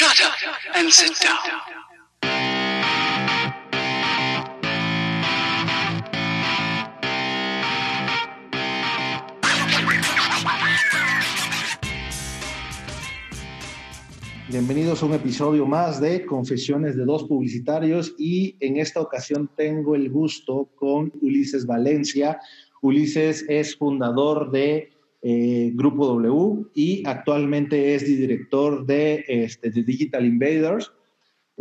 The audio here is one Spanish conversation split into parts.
Shut up and sit down. Bienvenidos a un episodio más de Confesiones de dos publicitarios y en esta ocasión tengo el gusto con Ulises Valencia. Ulises es fundador de eh, Grupo W y actualmente es director de, este, de Digital Invaders,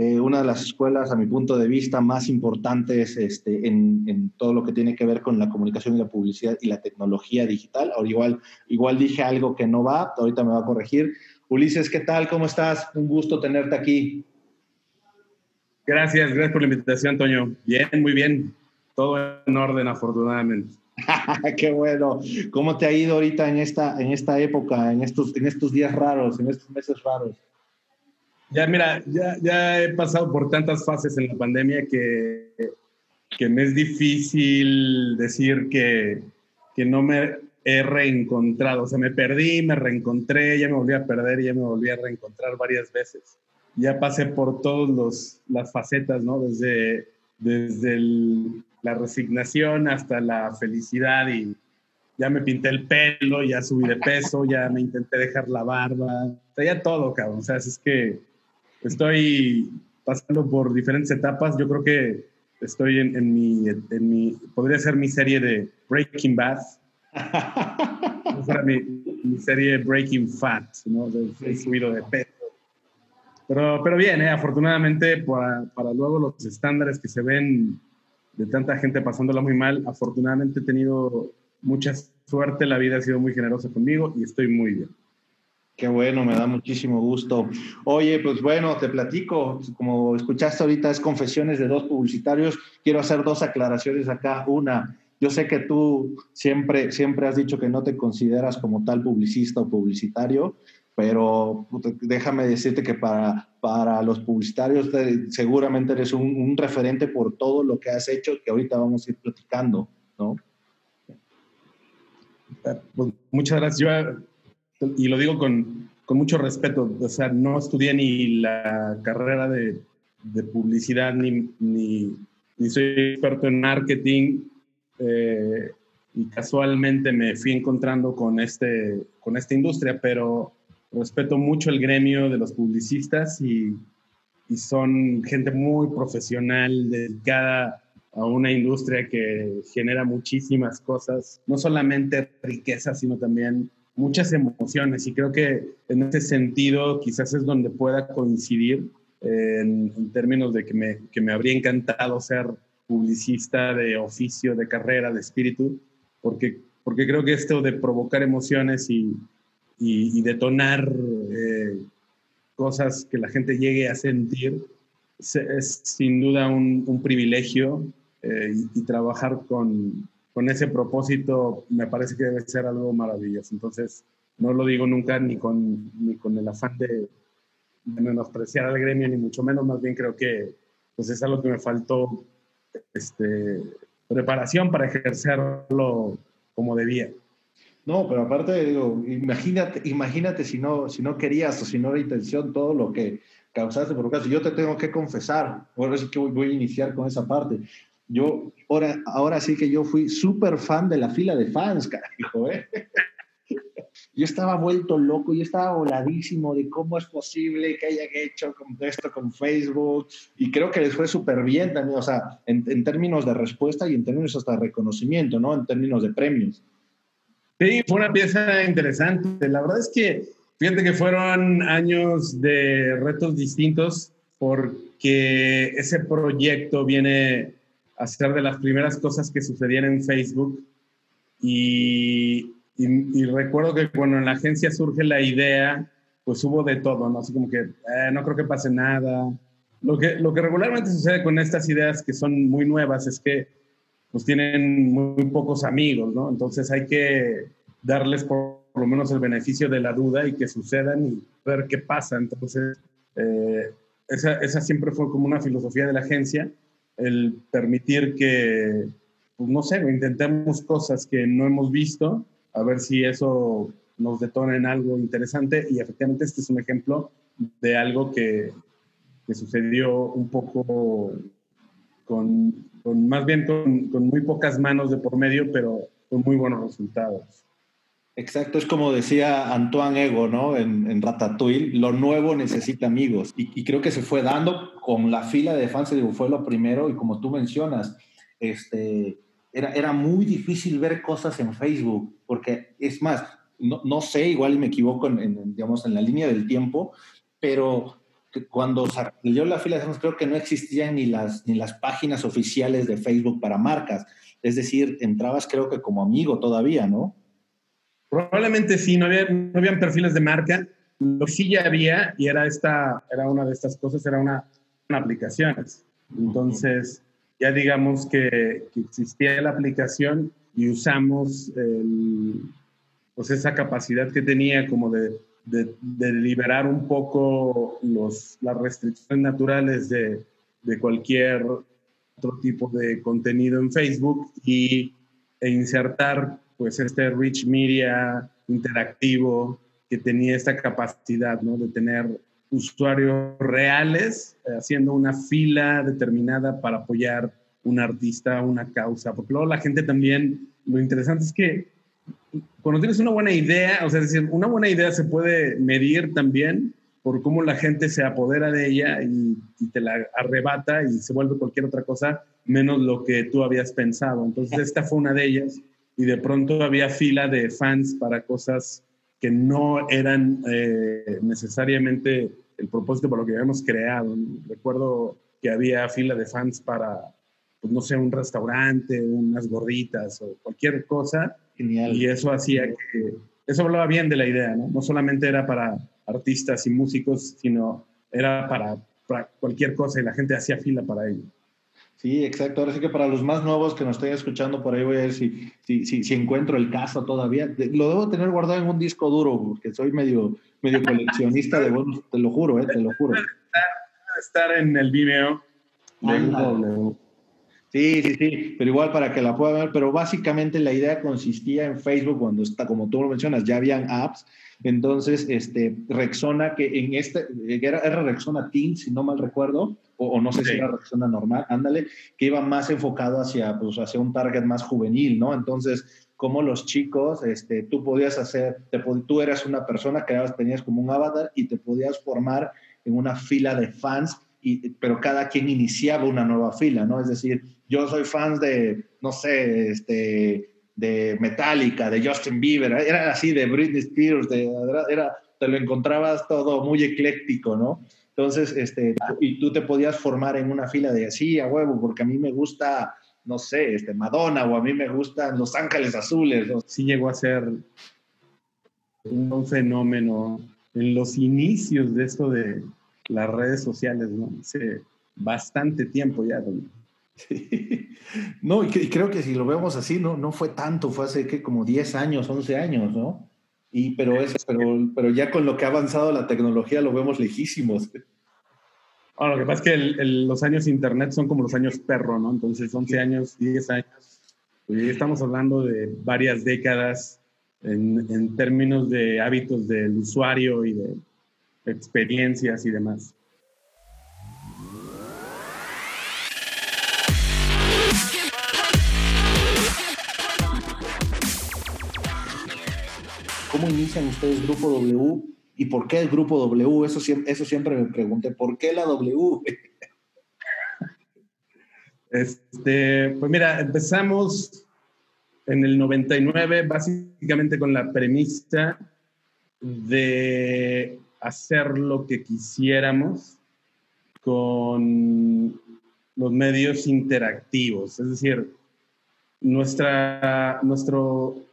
eh, una de las escuelas, a mi punto de vista, más importantes este, en, todo lo que tiene que ver con la comunicación y la publicidad y la tecnología digital. Ahora igual, igual dije algo que no va, ahorita me va a corregir. Ulises, ¿qué tal? ¿Cómo estás? Un gusto tenerte aquí. Gracias, gracias por la invitación, Toño. Bien, muy bien. Todo en orden, afortunadamente. Qué bueno. ¿Cómo te ha ido ahorita en esta, en esta época, en estos, en estos días raros, en estos meses raros? Ya, mira, ya, ya he pasado por tantas fases en la pandemia que, que me es difícil decir que, que no me he reencontrado. O sea, me perdí, me reencontré, ya me volví a perder y ya me volví a reencontrar varias veces. Ya pasé por todas las facetas, ¿no? Desde, desde el, la resignación hasta la felicidad y ya me pinté el pelo, ya subí de peso, ya me intenté dejar la barba. O sea, ya todo, cabrón. O sea, es que estoy pasando por diferentes etapas. Yo creo que estoy en, en, mi, en mi, podría ser mi serie de Breaking Bad, mi, mi, serie Breaking Fat, ¿no? He subido de peso. Pero, pero bien, ¿eh? afortunadamente para, para, luego los estándares que se ven de tanta gente pasándola muy mal, afortunadamente he tenido mucha suerte, la vida ha sido muy generosa conmigo y estoy muy bien. Qué bueno, me da muchísimo gusto. Oye, pues bueno, te platico, como escuchaste ahorita, es confesiones de dos publicitarios. Quiero hacer dos aclaraciones acá. Una, yo sé que tú siempre, siempre has dicho que no te consideras como tal publicista o publicitario, pero déjame decirte que para, para los publicitarios te, seguramente eres un, un, referente por todo lo que has hecho que ahorita vamos a ir platicando, ¿no? Pues muchas gracias. Yo, y lo digo con, con, mucho respeto, o sea, no estudié ni la carrera de, de publicidad, ni, ni, ni soy experto en marketing, eh, y casualmente me fui encontrando con, este, con esta industria, pero respeto mucho el gremio de los publicistas y, y, son gente muy profesional, dedicada a una industria que genera muchísimas cosas, no solamente riqueza, sino también muchas emociones. Y creo que en ese sentido quizás es donde pueda coincidir en, en términos de que me, que me habría encantado ser publicista de oficio, de carrera, de espíritu, porque, porque creo que esto de provocar emociones y, y, detonar eh, cosas que la gente llegue a sentir es sin duda un, un privilegio eh, y, y, trabajar con, con ese propósito me parece que debe ser algo maravilloso. Entonces, no lo digo nunca ni con, ni con el afán de, de menospreciar al gremio, ni mucho menos, más bien creo que pues es algo que me faltó este, preparación para ejercerlo como debía. No, pero aparte, digo, imagínate, imagínate si no, si no querías o si no era intención todo lo que causaste por caso. Yo te tengo que confesar, ahora sí que voy, voy a iniciar con esa parte. Yo, ahora, ahora sí que yo fui súper fan de la fila de fans, carajo, ¿eh? yo estaba vuelto loco, yo estaba voladísimo de cómo es posible que hayan hecho esto con Facebook y creo que les fue súper bien también, o sea, en, en, términos de respuesta y en términos hasta de reconocimiento, ¿no? En términos de premios. Sí, fue una pieza interesante. La verdad es que, fíjate que fueron años de retos distintos porque ese proyecto viene a ser de las primeras cosas que sucedían en Facebook y y, y, recuerdo que cuando en la agencia surge la idea, pues hubo de todo, ¿no? Así como que eh, no creo que pase nada. Lo que, lo que regularmente sucede con estas ideas que son muy nuevas es que pues tienen muy, pocos amigos, ¿no? Entonces hay que darles por, por, lo menos el beneficio de la duda y que sucedan y ver qué pasa. Entonces, eh, esa, esa siempre fue como una filosofía de la agencia, el permitir que, pues no sé, intentemos cosas que no hemos visto a ver si eso nos detona en algo interesante y efectivamente este es un ejemplo de algo que, que sucedió un poco con, con más bien con, con, muy pocas manos de por medio, pero con muy buenos resultados. Exacto, es como decía Antoine Ego, ¿no? En, en Ratatouille, lo nuevo necesita amigos. Y, y, creo que se fue dando con la fila de fans, digo, fue lo primero, y como tú mencionas, este, era, era muy difícil ver cosas en Facebook, porque es más, no, no sé, igual me equivoco en, en, digamos, en la línea del tiempo, pero cuando salió la fila de creo que no existían ni las, ni las páginas oficiales de Facebook para marcas. Es decir, entrabas creo que como amigo todavía, ¿no? Probablemente sí, no, había, no habían perfiles de marca. Lo sí ya había, y era, esta, era una de estas cosas, era una, aplicaciones. Entonces, ya digamos que, que, existía la aplicación y usamos el, pues esa capacidad que tenía como de, de, liberar un poco los, las restricciones naturales de, de cualquier otro tipo de contenido en Facebook y, e insertar pues este rich media interactivo que tenía esta capacidad ¿no? de tener usuarios reales eh, haciendo una fila determinada para apoyar un artista, una causa, porque luego la gente también, lo interesante es que cuando tienes una buena idea, o sea, es decir, una buena idea se puede medir también por cómo la gente se apodera de ella y, y, te la arrebata y se vuelve cualquier otra cosa menos lo que tú habías pensado. Entonces, esta fue una de ellas y de pronto había fila de fans para cosas que no eran eh, necesariamente el propósito por lo que habíamos creado. Recuerdo que había fila de fans para, pues, no sé, un restaurante, unas gorditas o cualquier cosa. Genial. Y eso hacía que, eso hablaba bien de la idea, ¿no? No solamente era para artistas y músicos, sino era para, para cualquier cosa y la gente hacía fila para ello. Sí, exacto. Ahora sí que para los más nuevos que nos estén escuchando por ahí voy a ver si, si, si, si, encuentro el caso todavía. Lo debo tener guardado en un disco duro porque soy medio, medio coleccionista de bonos, te lo juro, eh, te lo juro. Estar en el Vimeo. Ah, sí, sí, sí, pero igual para que la puedan ver, pero básicamente la idea consistía en Facebook cuando está, como tú lo mencionas, ya habían apps, entonces este, Rexona, que en este, era, era Rexona Teen, si no mal recuerdo, o, o no sé si era Rexona normal, ándale, que iba más enfocado hacia, pues, hacia un target más juvenil, ¿no? Entonces, como los chicos, este, tú podías hacer, te, tú eras una persona, tenías como un avatar y te podías formar en una fila de fans, y, pero cada quien iniciaba una nueva fila, ¿no? Es decir, yo soy fan de, no sé, este, de Metallica, de Justin Bieber, era así, de Britney Spears, de, era, te lo encontrabas todo muy ecléctico, ¿no? Entonces, este, y tú te podías formar en una fila de así, a huevo, porque a mí me gusta, no sé, este, Madonna o a mí me gustan Los Ángeles Azules. ¿no? Sí llegó a ser un fenómeno en los inicios de esto de las redes sociales, ¿no? Hace bastante tiempo ya. ¿no? Sí. No, y, y, creo que si lo vemos así, no, no fue tanto, fue hace que como 10 años, 11 años, ¿no? Y, pero, es, pero, pero ya con lo que ha avanzado la tecnología lo vemos lejísimos. Bueno, lo que pasa es que el, el, los años internet son como los años perro, ¿no? Entonces, 11 años, 10 años. Pues estamos hablando de varias décadas en, en términos de hábitos del usuario y de experiencias y demás. ¿Cómo inician ustedes Grupo W? ¿Y por qué el Grupo W? Eso, siempre me pregunté. ¿Por qué la W? Este, pues mira, empezamos en el 99 básicamente con la premisa de hacer lo que quisiéramos con los medios interactivos. Es decir, nuestra, nuestro,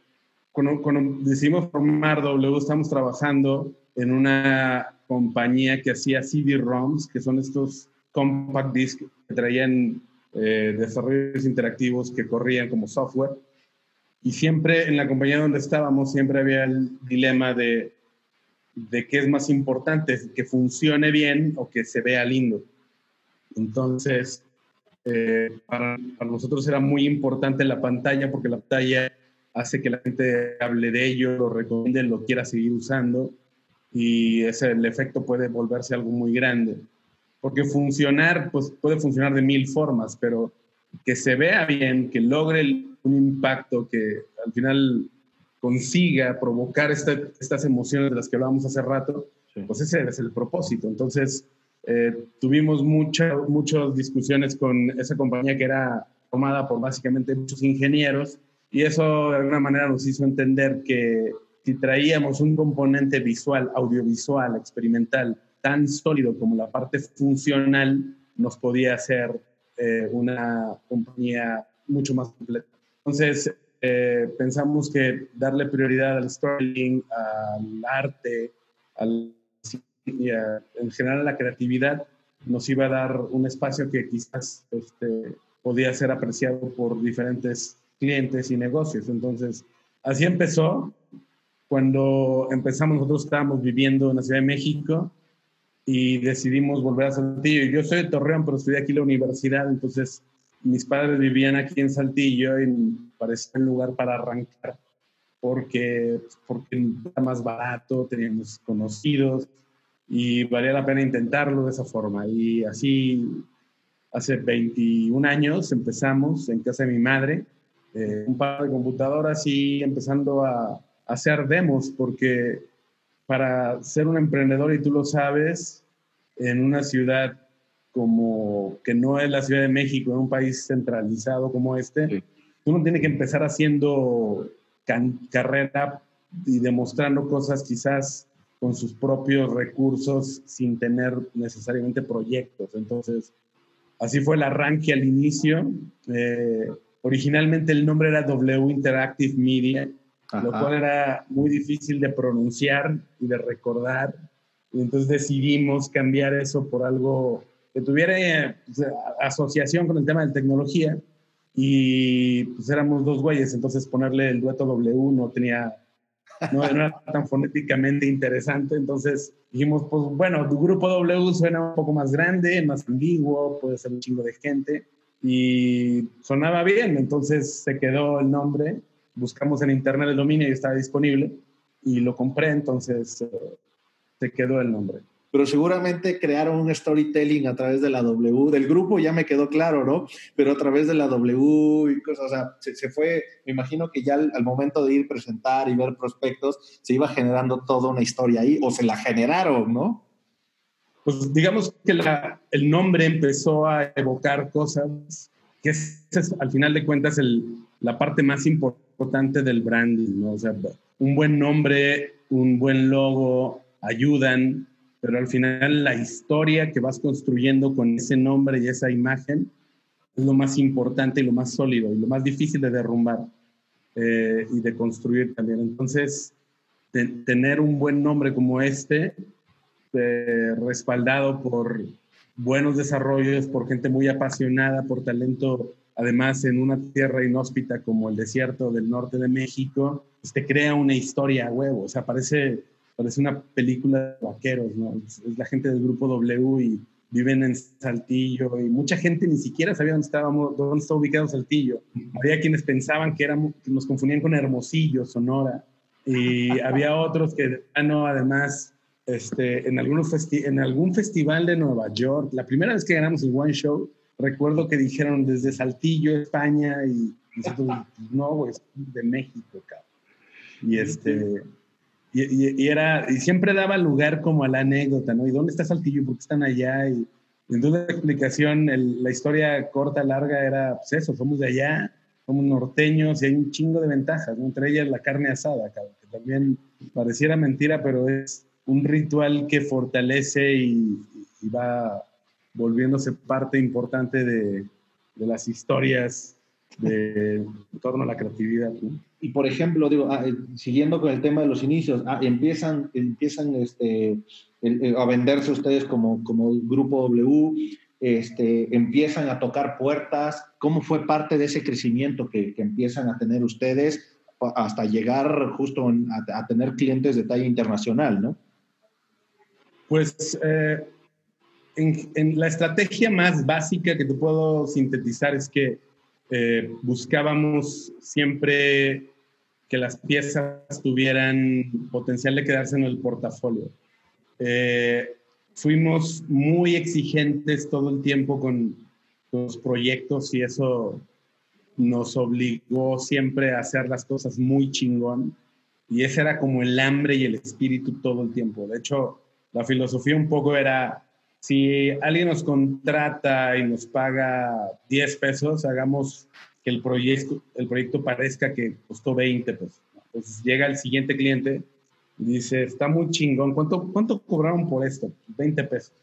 cuando, cuando decidimos formar W, estamos trabajando en una compañía que hacía CD-ROMs, que son estos compact discs que traían eh, desarrollos interactivos que corrían como software. Y siempre en la compañía donde estábamos, siempre había el dilema de, de qué es más importante, que funcione bien o que se vea lindo. Entonces, eh, para, para, nosotros era muy importante la pantalla porque la pantalla hace que la gente hable de ello, lo recomiende, lo quiera seguir usando. y ese, el efecto puede volverse algo muy grande. Porque funcionar, pues puede funcionar de mil formas, pero que se vea bien, que logre un impacto, que al final consiga provocar estas emociones de las que hablábamos hace rato, pues ese es el propósito. Entonces, eh, tuvimos muchas muchas discusiones con esa compañía que era formada por básicamente muchos ingenieros y eso de alguna manera nos hizo entender que si traíamos un componente visual, audiovisual, experimental, tan sólido como la parte funcional, nos podía hacer eh, una compañía mucho más completa. Entonces, eh, pensamos que darle prioridad al storytelling, al arte, al, en general a la creatividad, nos iba a dar un espacio que quizás este, podía ser apreciado por diferentes clientes y negocios. Entonces, así empezó. Cuando empezamos, nosotros estábamos viviendo en la Ciudad de México y decidimos volver a Saltillo. Yo soy de Torreón, pero estudié aquí en la universidad, entonces mis padres vivían aquí en Saltillo y parecía un lugar para arrancar porque, porque era más barato, teníamos conocidos y valía la pena intentarlo de esa forma. Y así, hace 21 años empezamos en casa de mi madre, eh, un par de computadoras y empezando a, hacer demos, porque para ser un emprendedor, y tú lo sabes, en una ciudad como que no es la Ciudad de México, en un país centralizado como este, uno tiene que empezar haciendo carrera y demostrando cosas quizás con sus propios recursos sin tener necesariamente proyectos. Entonces, así fue el arranque al inicio. Eh, originalmente el nombre era W Interactive Media, lo cual era muy difícil de pronunciar y de recordar. Y entonces decidimos cambiar eso por algo que tuviera pues, asociación con el tema de tecnología. Y pues éramos dos güeyes, entonces ponerle el dueto W no tenía, no, era tan fonéticamente interesante. Entonces dijimos, pues bueno, tu grupo W suena un poco más grande, más ambiguo, puede ser un chingo de gente. Y sonaba bien, entonces se quedó el nombre. Buscamos en internet el dominio y estaba disponible. Y lo compré, entonces eh, se quedó el nombre pero seguramente crearon un storytelling a través de la W, del grupo ya me quedó claro, ¿no? Pero a través de la W y cosas, o sea, se, fue, me imagino que ya al, momento de ir presentar y ver prospectos, se iba generando toda una historia ahí, o se la generaron, ¿no? Pues digamos que el nombre empezó a evocar cosas que es, al final de cuentas el, la parte más importante del branding, ¿no? O sea, un buen nombre, un buen logo ayudan pero al final la historia que vas construyendo con ese nombre y esa imagen es lo más importante y lo más sólido y lo más difícil de derrumbar eh, y de construir también. Entonces, tener un buen nombre como este, eh, respaldado por buenos desarrollos, por gente muy apasionada, por talento, además en una tierra inhóspita como el desierto del norte de México, pues crea una historia a huevo, o sea, parece parece una película de vaqueros, ¿no? Es, la gente del grupo W y viven en Saltillo y mucha gente ni siquiera sabía dónde estábamos, dónde estaba ubicado Saltillo. Había quienes pensaban que, éramos, que nos confundían con Hermosillo, Sonora, y había otros que, ah, no, además, este, en, algunos en algún festival de Nueva York, la primera vez que ganamos el One Show, recuerdo que dijeron desde Saltillo, España, y nosotros, pues, no, güey, de México, cabrón. Y este y, era, y siempre daba lugar como a la anécdota, ¿no? ¿Y dónde está Saltillo? ¿Por qué están allá? Y, entonces la explicación, la historia corta, larga era, pues eso, somos de allá, somos norteños y hay un chingo de ventajas, ¿no? Entre ellas la carne asada, que también pareciera mentira, pero es un ritual que fortalece y, va volviéndose parte importante de, las historias de, en torno a la creatividad. Y por ejemplo, digo, ah, eh, siguiendo con el tema de los inicios, ah, empiezan, empiezan este, a venderse ustedes como, como grupo W, este, empiezan a tocar puertas. ¿Cómo fue parte de ese crecimiento que, que empiezan a tener ustedes hasta llegar justo a, tener clientes de talla internacional, no? Pues eh, en, en, la estrategia más básica que te puedo sintetizar es que eh, buscábamos siempre que las piezas tuvieran potencial de quedarse en el portafolio. Eh, fuimos muy exigentes todo el tiempo con los proyectos y eso nos obligó siempre a hacer las cosas muy chingón. Y ese era como el hambre y el espíritu todo el tiempo. De hecho, la filosofía un poco era, si alguien nos contrata y nos paga 10 pesos, hagamos que el proyecto, el proyecto parezca que costó 20 pesos. Llega el siguiente cliente y dice, está muy chingón, ¿cuánto, cuánto cobraron por esto? 20 pesos.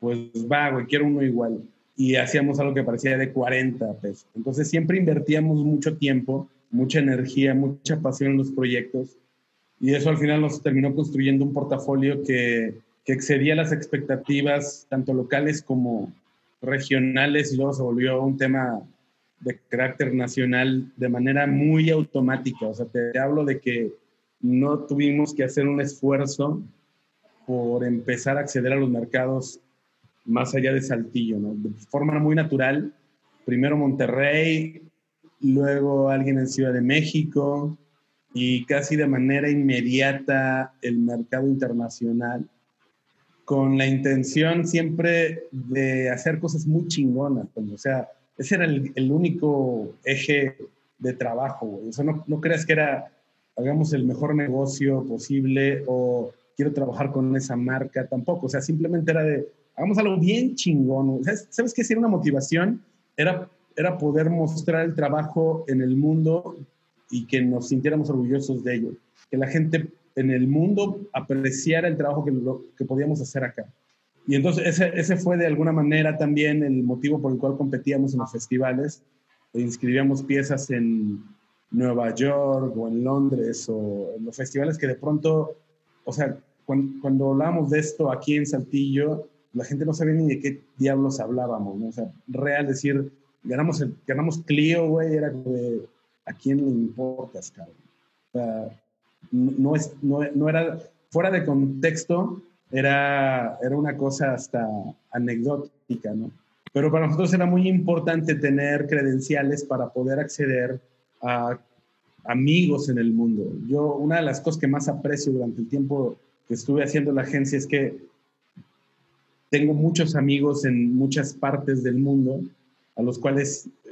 Pues va, güey, quiero uno igual. Y hacíamos algo que parecía de 40 pesos. Entonces siempre invertíamos mucho tiempo, mucha energía, mucha pasión en los proyectos. Y eso al final nos terminó construyendo un portafolio que, que excedía las expectativas, tanto locales como regionales, y luego se volvió un tema de carácter nacional de manera muy automática. O sea, te hablo de que no tuvimos que hacer un esfuerzo por empezar a acceder a los mercados más allá de Saltillo. De forma muy natural. Primero Monterrey, luego alguien en Ciudad de México y casi de manera inmediata el mercado internacional con la intención siempre de hacer cosas muy chingonas. Pues, o sea, ese era el, único eje de trabajo, Eso no, no creas que era, hagamos el mejor negocio posible o quiero trabajar con esa marca, tampoco. O sea, simplemente era de, hagamos algo bien chingón. ¿Sabes, qué? era una motivación era, era poder mostrar el trabajo en el mundo y que nos sintiéramos orgullosos de ello. Que la gente en el mundo apreciara el trabajo que, que podíamos hacer acá. Y entonces ese, ese, fue de alguna manera también el motivo por el cual competíamos en los festivales. E inscribíamos piezas en Nueva York o en Londres o en los festivales que de pronto, o sea, cuando, cuando hablábamos de esto aquí en Saltillo, la gente no sabía ni de qué diablos hablábamos, ¿no? O sea, real decir, ganamos, el, ganamos Clio, güey, era de, ¿a quién le importas, cabrón? No, es, no, no era, fuera de contexto, era, era una cosa hasta anecdótica, ¿no? Pero para nosotros era muy importante tener credenciales para poder acceder a amigos en el mundo. Yo, una de las cosas que más aprecio durante el tiempo que estuve haciendo la agencia es que tengo muchos amigos en muchas partes del mundo a los cuales eh,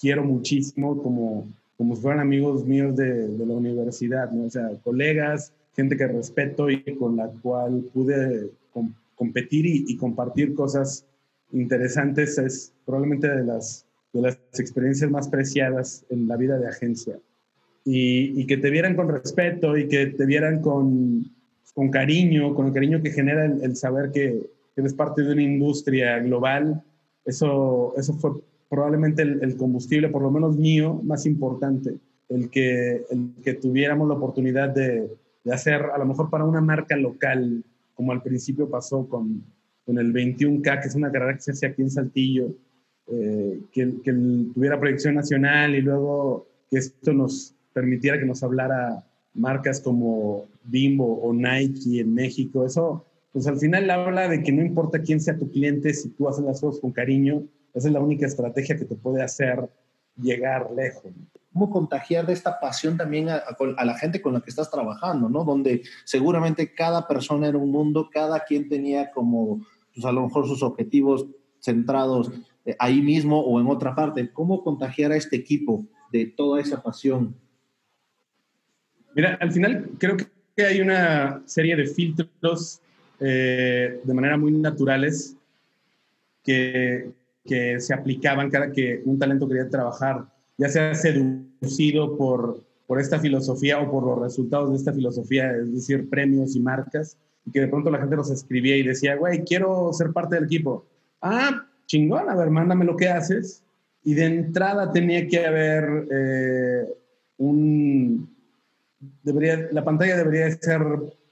quiero muchísimo como, como si fueran amigos míos de, de la universidad, ¿no? O sea, colegas, gente que respeto y con la cual pude competir y, compartir cosas interesantes, es probablemente de las, de las experiencias más preciadas en la vida de agencia. Y, y que te vieran con respeto y que te vieran con, con cariño, con el cariño que genera el, saber que, eres parte de una industria global, eso, eso fue probablemente el, combustible, por lo menos mío, más importante, el que, el que tuviéramos la oportunidad de, de hacer a lo mejor para una marca local, como al principio pasó con, con el 21K, que es una carrera que se hace aquí en Saltillo, eh, que, que tuviera proyección nacional y luego que esto nos permitiera que nos hablara marcas como Bimbo o Nike en México. Eso, pues al final habla de que no importa quién sea tu cliente, si tú haces las cosas con cariño, esa es la única estrategia que te puede hacer llegar lejos cómo contagiar de esta pasión también a, la gente con la que estás trabajando, ¿no? Donde seguramente cada persona era un mundo, cada quien tenía como, pues a lo mejor sus objetivos centrados eh, ahí mismo o en otra parte. ¿Cómo contagiar a este equipo de toda esa pasión? Mira, al final creo que hay una serie de filtros eh, de manera muy naturales que, que se aplicaban cada que un talento quería trabajar ya sea seducido por, por esta filosofía o por los resultados de esta filosofía, es decir, premios y marcas, y que de pronto la gente nos escribía y decía, güey, quiero ser parte del equipo. Ah, chingón, a ver, mándame lo que haces. Y de entrada tenía que haber eh, un... Debería, la pantalla debería ser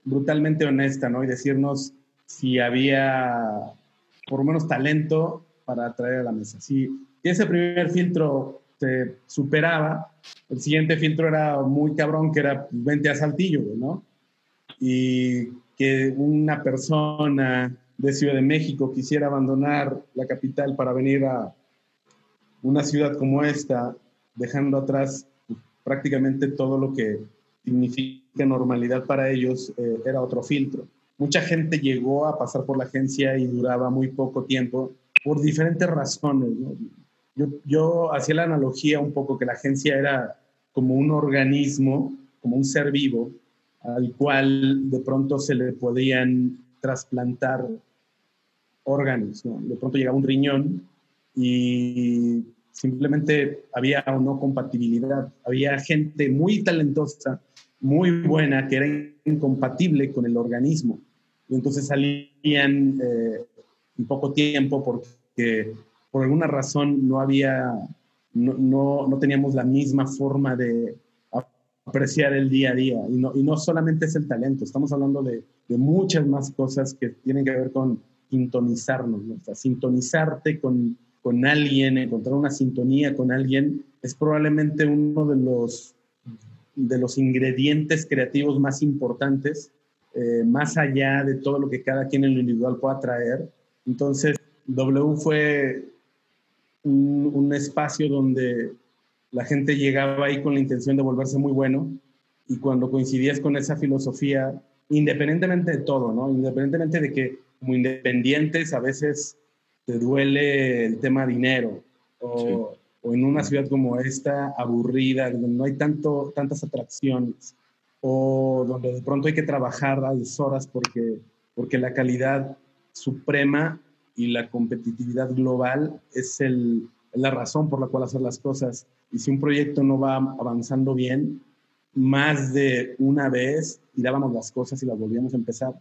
brutalmente honesta, ¿no? Y decirnos si había por lo menos talento para atraer a la mesa. Si ese primer filtro se superaba, el siguiente filtro era muy cabrón, que era pues, vente a Saltillo, ¿no? Y que una persona de Ciudad de México quisiera abandonar la capital para venir a una ciudad como esta, dejando atrás prácticamente todo lo que significa normalidad para ellos eh, era otro filtro. Mucha gente llegó a pasar por la agencia y duraba muy poco tiempo por diferentes razones. Yo, yo hacía la analogía un poco que la agencia era como un organismo, como un ser vivo, al cual de pronto se le podían trasplantar órganos. De pronto llegaba un riñón y simplemente había o no compatibilidad. Había gente muy talentosa, muy buena, que era incompatible con el organismo. Y entonces salían eh, en poco tiempo porque por alguna razón no había, no, no, teníamos la misma forma de apreciar el día a día. Y no, y no solamente es el talento, estamos hablando de, de muchas más cosas que tienen que ver con sintonizarnos, o sea, sintonizarte con, con alguien, encontrar una sintonía con alguien, es probablemente uno de los, de los ingredientes creativos más importantes, eh, más allá de todo lo que cada quien en lo individual pueda traer. Entonces, W fue un, un espacio donde la gente llegaba ahí con la intención de volverse muy bueno y cuando coincidías con esa filosofía, independientemente de todo, ¿no? Independientemente de que como independientes a veces te duele el tema dinero o, o, en una ciudad como esta aburrida, donde no hay tanto, tantas atracciones o donde de pronto hay que trabajar a dos horas porque, porque la calidad suprema y la competitividad global es el, la razón por la cual hacer las cosas. Y si un proyecto no va avanzando bien, más de una vez tirábamos las cosas y las volvíamos a empezar.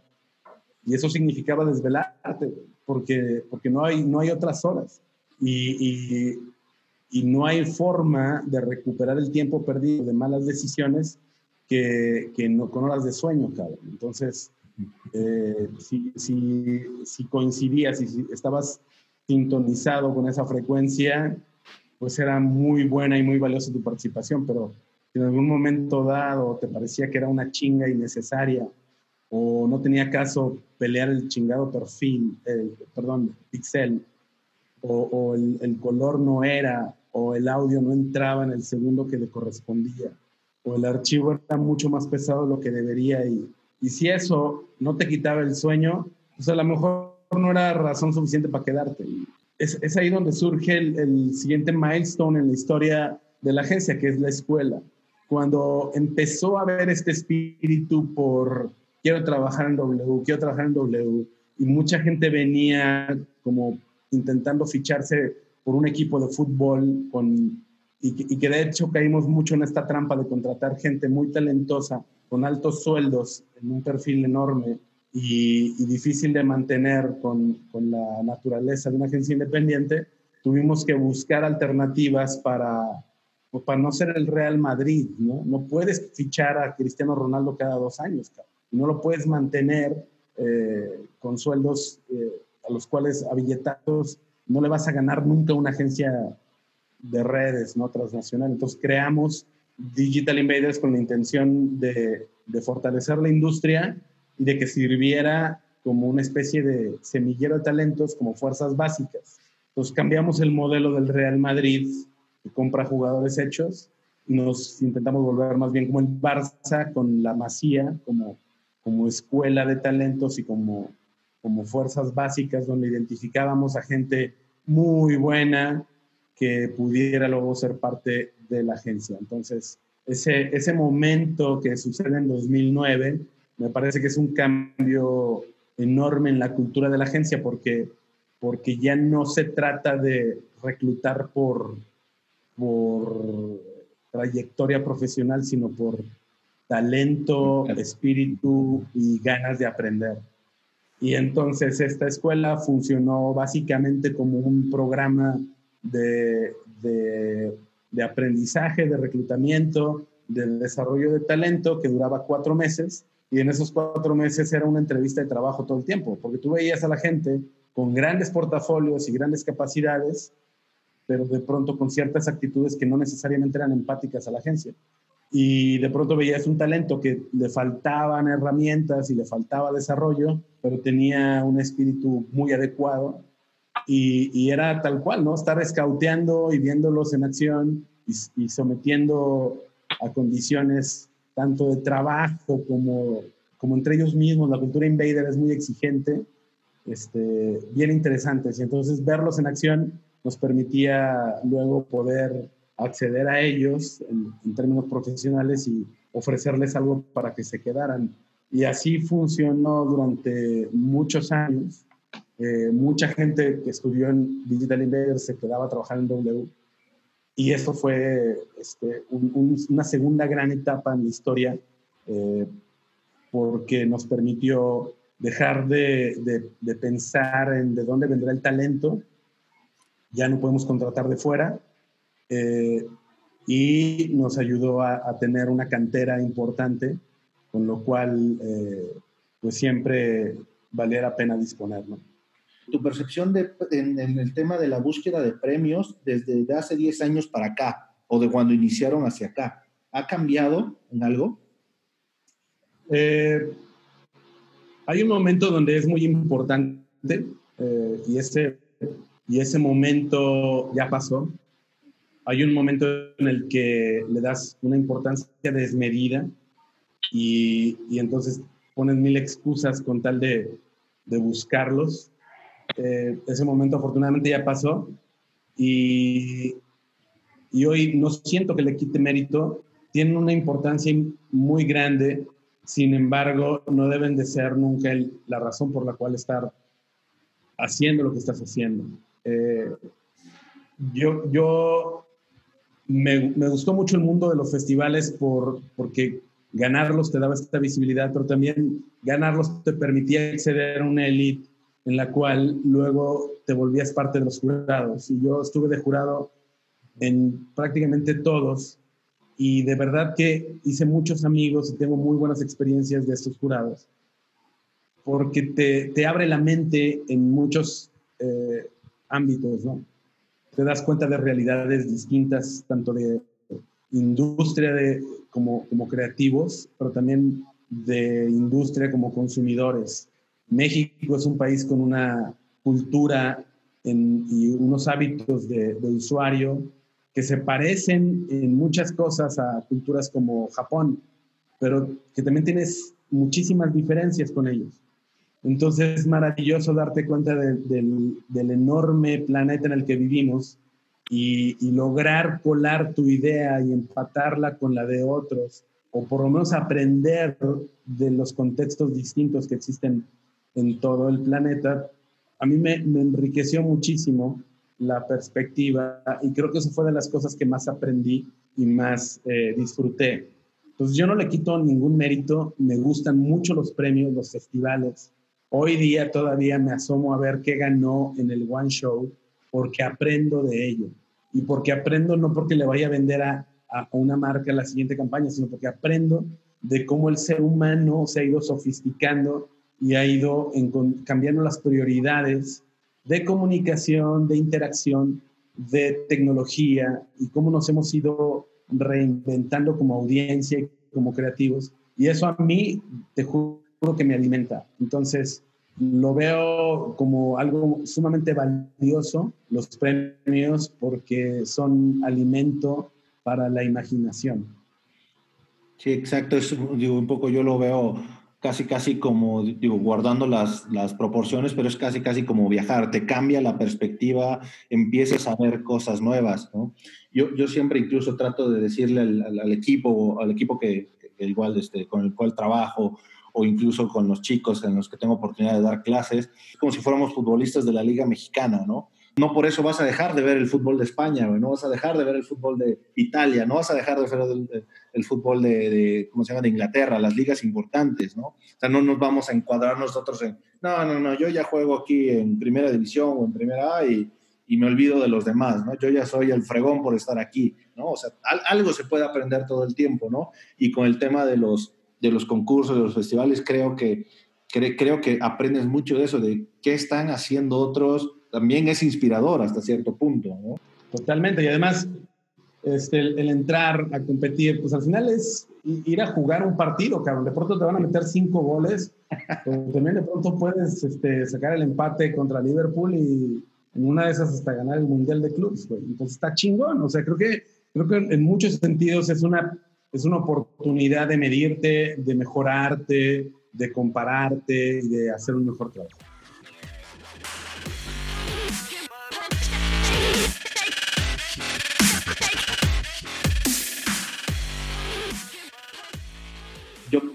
Y eso significaba desvelarte, porque, porque no, hay, no hay otras horas. Y, y, no hay forma de recuperar el tiempo perdido de malas decisiones que, que no, con horas de sueño, cabrón. Entonces, eh, si, si, si coincidías si estabas sintonizado con esa frecuencia, pues era muy buena y muy valiosa tu participación, pero si en algún momento dado te parecía que era una chinga innecesaria o no tenía caso pelear el chingado perfil, perdón, pixel, o, el, el, color no era, o el audio no entraba en el segundo que le correspondía, o el archivo era mucho más pesado de lo que debería, y, y si eso no te quitaba el sueño, pues a lo mejor no era razón suficiente para quedarte. Es, es ahí donde surge el, el siguiente milestone en la historia de la agencia, que es la escuela. Cuando empezó a haber este espíritu por quiero trabajar en W, quiero trabajar en W. Y mucha gente venía como intentando ficharse por un equipo de fútbol con, y, que de hecho caímos mucho en esta trampa de contratar gente muy talentosa con altos sueldos en un perfil enorme y, y difícil de mantener con, con, la naturaleza de una agencia independiente, tuvimos que buscar alternativas para, para no ser el Real Madrid, ¿no? No puedes fichar a Cristiano Ronaldo cada dos años, cabrón no lo puedes mantener eh, con sueldos eh, a los cuales a no le vas a ganar nunca una agencia de redes no transnacional. Entonces creamos Digital Invaders con la intención de, fortalecer la industria y de que sirviera como una especie de semillero de talentos, como fuerzas básicas. Entonces cambiamos el modelo del Real Madrid, que compra jugadores hechos, y nos intentamos volver más bien como el Barça, con la Masía como como escuela de talentos y como, como fuerzas básicas donde identificábamos a gente muy buena que pudiera luego ser parte de la agencia. Entonces, ese, ese momento que sucede en 2009 me parece que es un cambio enorme en la cultura de la agencia porque, porque ya no se trata de reclutar por, por trayectoria profesional, sino por talento, espíritu y ganas de aprender. Y entonces esta escuela funcionó básicamente como un programa de, de, aprendizaje, de reclutamiento, de desarrollo de talento que duraba cuatro meses. Y en esos cuatro meses era una entrevista de trabajo todo el tiempo, porque tú veías a la gente con grandes portafolios y grandes capacidades, pero de pronto con ciertas actitudes que no necesariamente eran empáticas a la agencia y de pronto veías un talento que le faltaban herramientas y le faltaba desarrollo, pero tenía un espíritu muy adecuado y, y era tal cual, ¿no? Estar escauteando y viéndolos en acción y, y, sometiendo a condiciones tanto de trabajo como, como entre ellos mismos. La cultura invader es muy exigente, este, bien interesantes. Y entonces verlos en acción nos permitía luego poder acceder a ellos en, términos profesionales y ofrecerles algo para que se quedaran. Y así funcionó durante muchos años. Eh, mucha gente que estudió en Digital Invader se quedaba a trabajar en W. Y eso fue este, una segunda gran etapa en la historia eh, porque nos permitió dejar de, de, pensar en de dónde vendrá el talento. Ya no podemos contratar de fuera. Eh, y nos ayudó a, tener una cantera importante, con lo cual eh, pues siempre valía la pena disponer. Tu percepción de, en, el tema de la búsqueda de premios desde hace 10 años para acá, o de cuando iniciaron hacia acá, ¿ha cambiado en algo? Eh, hay un momento donde es muy importante eh, y, ese, y ese momento ya pasó. Hay un momento en el que le das una importancia desmedida y, y entonces pones mil excusas con tal de, de buscarlos. Eh, ese momento afortunadamente ya pasó y, y hoy no siento que le quite mérito. Tienen una importancia muy grande sin embargo, no deben de ser nunca la razón por la cual estar haciendo lo que estás haciendo. Eh, yo yo me, me, gustó mucho el mundo de los festivales por, porque ganarlos te daba esta visibilidad, pero también ganarlos te permitía acceder a una elite en la cual luego te volvías parte de los jurados. Y yo estuve de jurado en prácticamente todos y de verdad que hice muchos amigos y tengo muy buenas experiencias de estos jurados, porque te, te abre la mente en muchos eh, ámbitos, ¿no? Te das cuenta de realidades distintas, tanto de industria de, como, como creativos, pero también de industria como consumidores. México es un país con una cultura y unos hábitos de, de usuario que se parecen en muchas cosas a culturas como Japón, pero que también tienes muchísimas diferencias con ellos. Entonces es maravilloso darte cuenta del, enorme planeta en el que vivimos y, lograr colar tu idea y empatarla con la de otros, o por lo menos aprender de los contextos distintos que existen en todo el planeta, a mí me, me enriqueció muchísimo la perspectiva y creo que eso fue de las cosas que más aprendí y más eh, disfruté. Entonces yo no le quito ningún mérito, me gustan mucho los premios, los festivales. Hoy día todavía me asomo a ver qué ganó en el One Show porque aprendo de ello. Y porque aprendo no porque le vaya a vender a, a una marca la siguiente campaña, sino porque aprendo de cómo el ser humano se ha ido sofisticando y ha ido cambiando las prioridades de comunicación, de interacción, de tecnología y cómo nos hemos ido reinventando como audiencia y como creativos. Y eso a mí, te juro que me alimenta. Entonces, lo veo como algo sumamente valioso, los premios, porque son alimento para la imaginación. Sí, exacto. Es, digo, un poco yo lo veo casi, casi como, digo, guardando las, las proporciones, pero es casi, casi como viajar, te cambia la perspectiva, empiezas a ver cosas nuevas, ¿no? Yo, yo siempre incluso trato de decirle al, al, equipo, al equipo que, igual este, con el cual trabajo, o incluso con los chicos en los que tengo oportunidad de dar clases, como si fuéramos futbolistas de la Liga Mexicana, ¿no? No por eso vas a dejar de ver el fútbol de España, no vas a dejar de ver el fútbol de Italia, no vas a dejar de ver el, fútbol de, ¿cómo se llama?, de Inglaterra, las ligas importantes, ¿no? O sea, no nos vamos a encuadrar nosotros en, no, no, no, yo ya juego aquí en primera división o en primera A y, y me olvido de los demás, ¿no? Yo ya soy el fregón por estar aquí, ¿no? O sea, algo se puede aprender todo el tiempo, ¿no? Y con el tema de los, de los concursos, de los festivales, creo que, creo que aprendes mucho de eso, de qué están haciendo otros, también es inspirador hasta cierto punto. ¿no? Totalmente, y además este, el, entrar a competir, pues al final es ir a jugar un partido, cabrón. De pronto te van a meter cinco goles, pero también de pronto puedes este, sacar el empate contra Liverpool y en una de esas hasta ganar el Mundial de Clubs, güey. Entonces está chingón, o sea, creo que, creo que en muchos sentidos es una es una oportunidad de medirte, de mejorarte, de compararte y de hacer un mejor trabajo.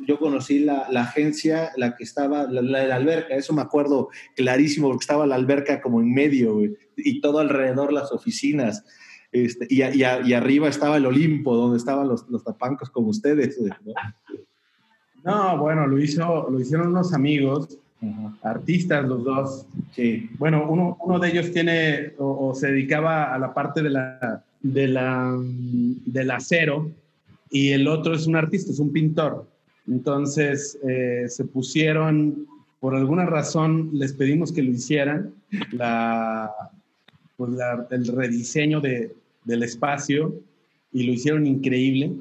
Yo, conocí la, agencia, la que estaba, la, de la alberca, eso me acuerdo clarísimo, porque estaba la alberca como en medio, y todo alrededor las oficinas. Este, y, y, arriba estaba el Olimpo, donde estaban los, los tapancos como ustedes. ¿no? bueno, lo, hizo, lo hicieron unos amigos, artistas los dos. Sí. Bueno, uno, uno de ellos tiene o, se dedicaba a la parte de la, de la, del acero y el otro es un artista, es un pintor. Entonces eh, se pusieron, por alguna razón les pedimos que lo hicieran, la, pues el rediseño de, del espacio y lo hicieron increíble.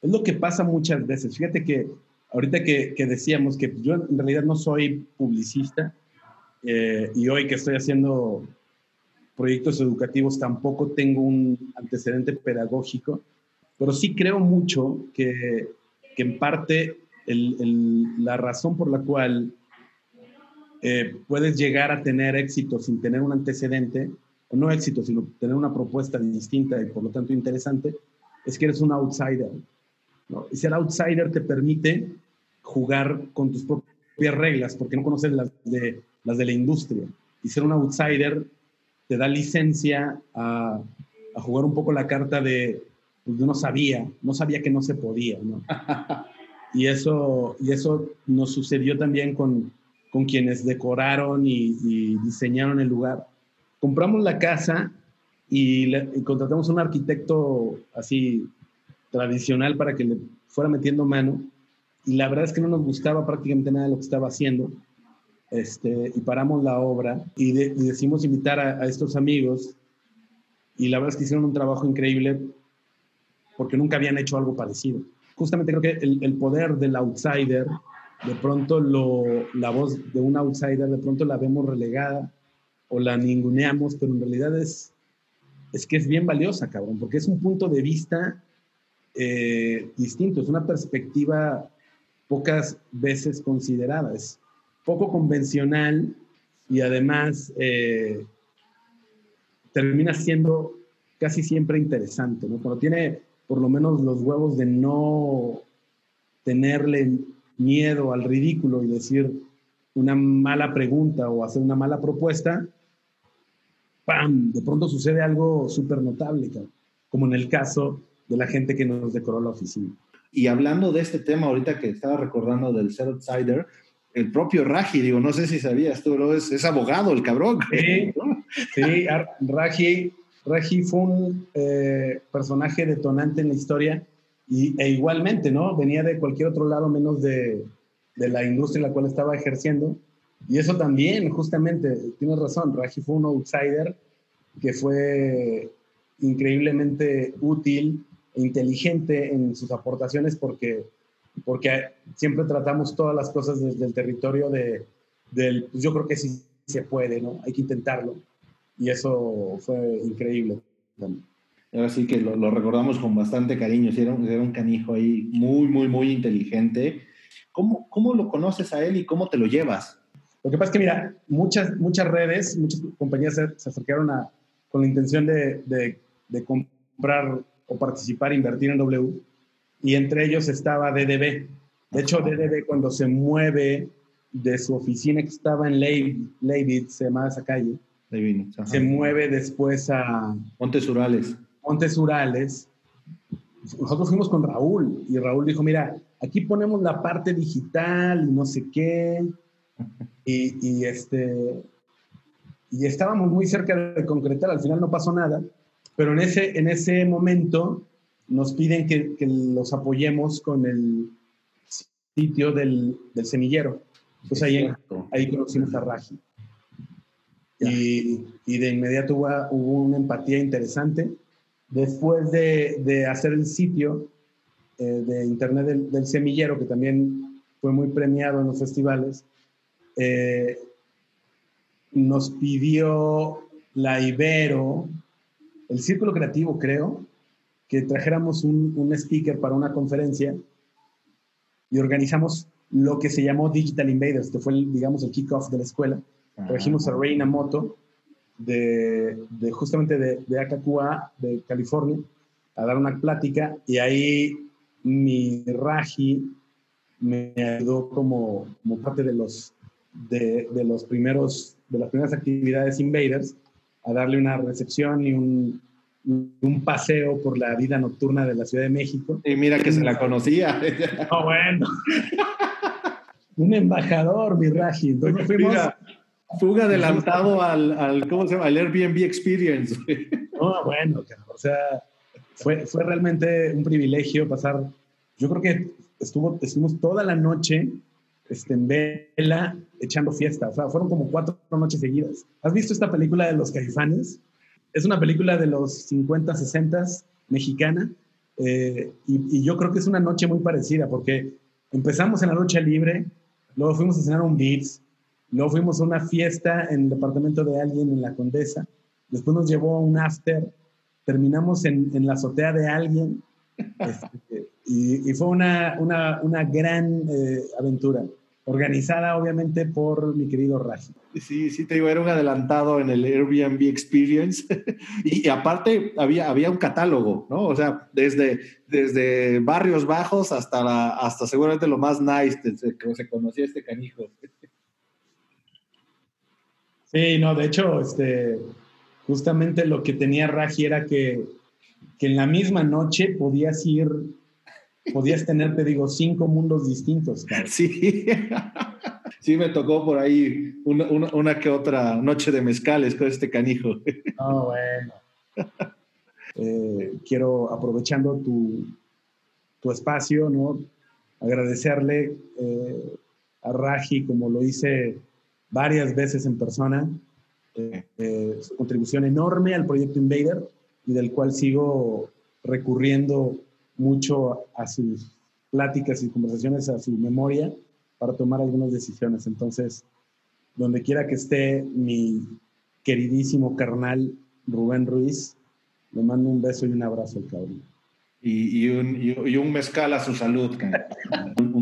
Es lo que pasa muchas veces. Fíjate que ahorita que, que decíamos que yo en realidad no soy publicista eh, y hoy que estoy haciendo proyectos educativos tampoco tengo un antecedente pedagógico, pero sí creo mucho que, que en parte la razón por la cual eh, puedes llegar a tener éxito sin tener un antecedente, o no éxito, sino tener una propuesta distinta y por lo tanto interesante, es que eres un outsider. ¿no? Y ser outsider te permite jugar con tus propias reglas, porque no conoces las de, las de la industria. Y ser un outsider te da licencia a, jugar un poco la carta de, pues no sabía, no sabía que no se podía. Y eso, y eso nos sucedió también con, con quienes decoraron y, diseñaron el lugar. Compramos la casa y, contratamos a un arquitecto así tradicional para que le fuera metiendo mano. Y la verdad es que no nos gustaba prácticamente nada de lo que estaba haciendo. Este, y paramos la obra y, decidimos invitar a, a, estos amigos. Y la verdad es que hicieron un trabajo increíble porque nunca habían hecho algo parecido justamente creo que el, poder del outsider, de pronto lo, la voz de un outsider, de pronto la vemos relegada o la ninguneamos, pero en realidad es, es que es bien valiosa, cabrón, porque es un punto de vista eh, distinto, es una perspectiva pocas veces considerada, es poco convencional y además eh, termina siendo casi siempre interesante, ¿no? Cuando tiene por lo menos los huevos de no tenerle miedo al ridículo y decir una mala pregunta o hacer una mala propuesta, ¡pam! De pronto sucede algo súper notable, como en el caso de la gente que nos decoró la oficina. Y hablando de este tema, ahorita que estaba recordando del Set Outsider, el propio Raji, digo, no sé si sabías tú, es, es abogado el cabrón. Sí, sí Raji Regi fue un eh, personaje detonante en la historia y, e igualmente, ¿no? Venía de cualquier otro lado menos de, la industria en la cual estaba ejerciendo. Y eso también, justamente, tienes razón, Regi fue un outsider que fue increíblemente útil e inteligente en sus aportaciones porque, porque siempre tratamos todas las cosas desde el territorio de, del, pues yo creo que sí se puede, ¿no? Hay que intentarlo y eso fue increíble. Ahora sí que lo, recordamos con bastante cariño, era un, era un canijo ahí muy, muy, muy inteligente. ¿Cómo, ¿Cómo lo conoces a él y cómo te lo llevas? Lo que pasa es que, mira, muchas, muchas redes, muchas compañías se, acercaron a, con la intención de, de, de, comprar o participar, invertir en W, y entre ellos estaba DDB. De hecho, DDB cuando se mueve de su oficina que estaba en Leibit, se llama esa calle, se mueve después a... Montes Urales. Montes Urales. Nosotros fuimos con Raúl y Raúl dijo, mira, aquí ponemos la parte digital y no sé qué. Y, este, y estábamos muy cerca de concretar, al final no pasó nada, pero en ese, en ese momento nos piden que, los apoyemos con el sitio del, semillero. Entonces ahí, ahí conocimos a Raji. Y, y, de inmediato hubo, hubo, una empatía interesante. Después de, de hacer el sitio eh, de internet del, semillero, que también fue muy premiado en los festivales, eh, nos pidió la Ibero, el Círculo Creativo, creo, que trajéramos un, un speaker para una conferencia y organizamos lo que se llamó Digital Invaders, que fue, el, digamos, el kickoff de la escuela. Trajimos a Reina Moto, de, de justamente de, de AKQA, de California, a dar una plática y ahí mi Raji me ayudó como, como parte de los, de, de, los primeros, de las primeras actividades Invaders a darle una recepción y un, un paseo por la vida nocturna de la Ciudad de México. Y mira que se la conocía. Oh, bueno. un embajador, mi Raji. Entonces fuimos... Mira, fuga adelantado al, al, ¿cómo se llama? Al Airbnb Experience. Oh, bueno, o sea, fue, fue realmente un privilegio pasar. Yo creo que estuvo, estuvimos toda la noche este, en vela echando fiesta. O sea, fueron como cuatro noches seguidas. ¿Has visto esta película de los caifanes? Es una película de los 50, 60 mexicana. Eh, y, y, yo creo que es una noche muy parecida porque empezamos en la lucha libre, luego fuimos a cenar un Beats, luego fuimos a una fiesta en el departamento de alguien en la Condesa, después nos llevó a un after, terminamos en, en la azotea de alguien este, y, y, fue una, una, una gran eh, aventura organizada obviamente por mi querido Raji. Sí, sí, te digo, era un adelantado en el Airbnb Experience y, y, aparte había, había un catálogo, ¿no? O sea, desde, desde barrios bajos hasta, la, hasta seguramente lo más nice que se conocía este canijo. Sí, no, de hecho, este, justamente lo que tenía Raji era que, que en la misma noche podías ir podías tener, te digo, cinco mundos distintos. Sí, sí me tocó por ahí una, una, una, que otra noche de mezcales con este canijo. Oh, bueno. Eh, quiero, aprovechando tu, tu, espacio, ¿no? agradecerle eh, a Raji, como lo hice varias veces en persona, eh, eh, su contribución enorme al proyecto Invader y del cual sigo recurriendo mucho a sus pláticas y conversaciones, a su memoria, para tomar algunas decisiones. Entonces, donde quiera que esté mi queridísimo carnal Rubén Ruiz, le mando un beso y un abrazo al cabrón. Y, y, un, y, un, mezcal a su salud.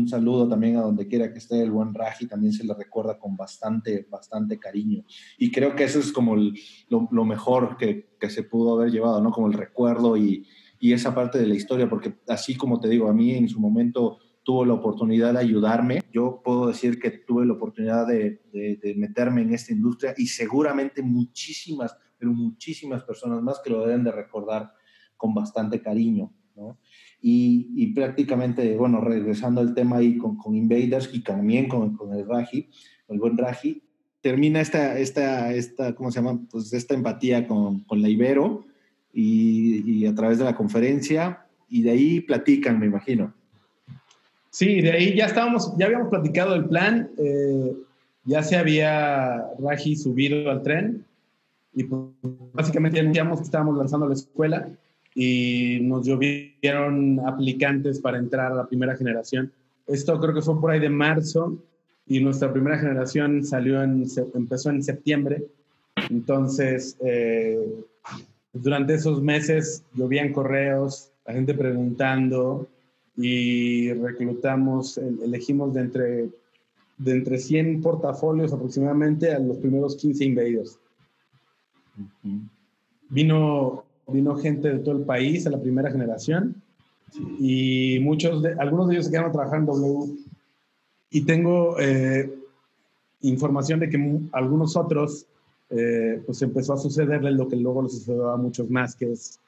Un, saludo también a donde quiera que esté el buen Raji, también se le recuerda con bastante, bastante cariño. Y creo que eso es como el, lo, lo, mejor que, que, se pudo haber llevado, ¿no? Como el recuerdo y, y esa parte de la historia, porque así como te digo, a mí en su momento tuvo la oportunidad de ayudarme. Yo puedo decir que tuve la oportunidad de, de, de, meterme en esta industria y seguramente muchísimas, pero muchísimas personas más que lo deben de recordar con bastante cariño. ¿no? Y, y, prácticamente, bueno, regresando al tema ahí con, con Invaders y también con, con, el Raji, el buen Raji, termina esta, esta, esta ¿cómo se llama? Pues esta empatía con, con la Ibero y, y, a través de la conferencia y de ahí platican, me imagino. Sí, de ahí ya estábamos, ya habíamos platicado el plan, eh, ya se había Raji subido al tren y pues, básicamente anunciamos que estábamos lanzando la escuela y nos llovieron aplicantes para entrar a la primera generación. Esto creo que fue por ahí de marzo y nuestra primera generación salió en, empezó en septiembre. Entonces, eh, durante esos meses llovían correos, la gente preguntando y reclutamos, elegimos de entre, de entre 100 portafolios aproximadamente a los primeros 15 invaders. Uh -huh. Vino vino gente de todo el país a la primera generación y muchos de, algunos de ellos se quedaron a trabajar en W. Y tengo eh, información de que algunos otros, eh, pues empezó a sucederle lo que luego le sucedió a muchos más, que es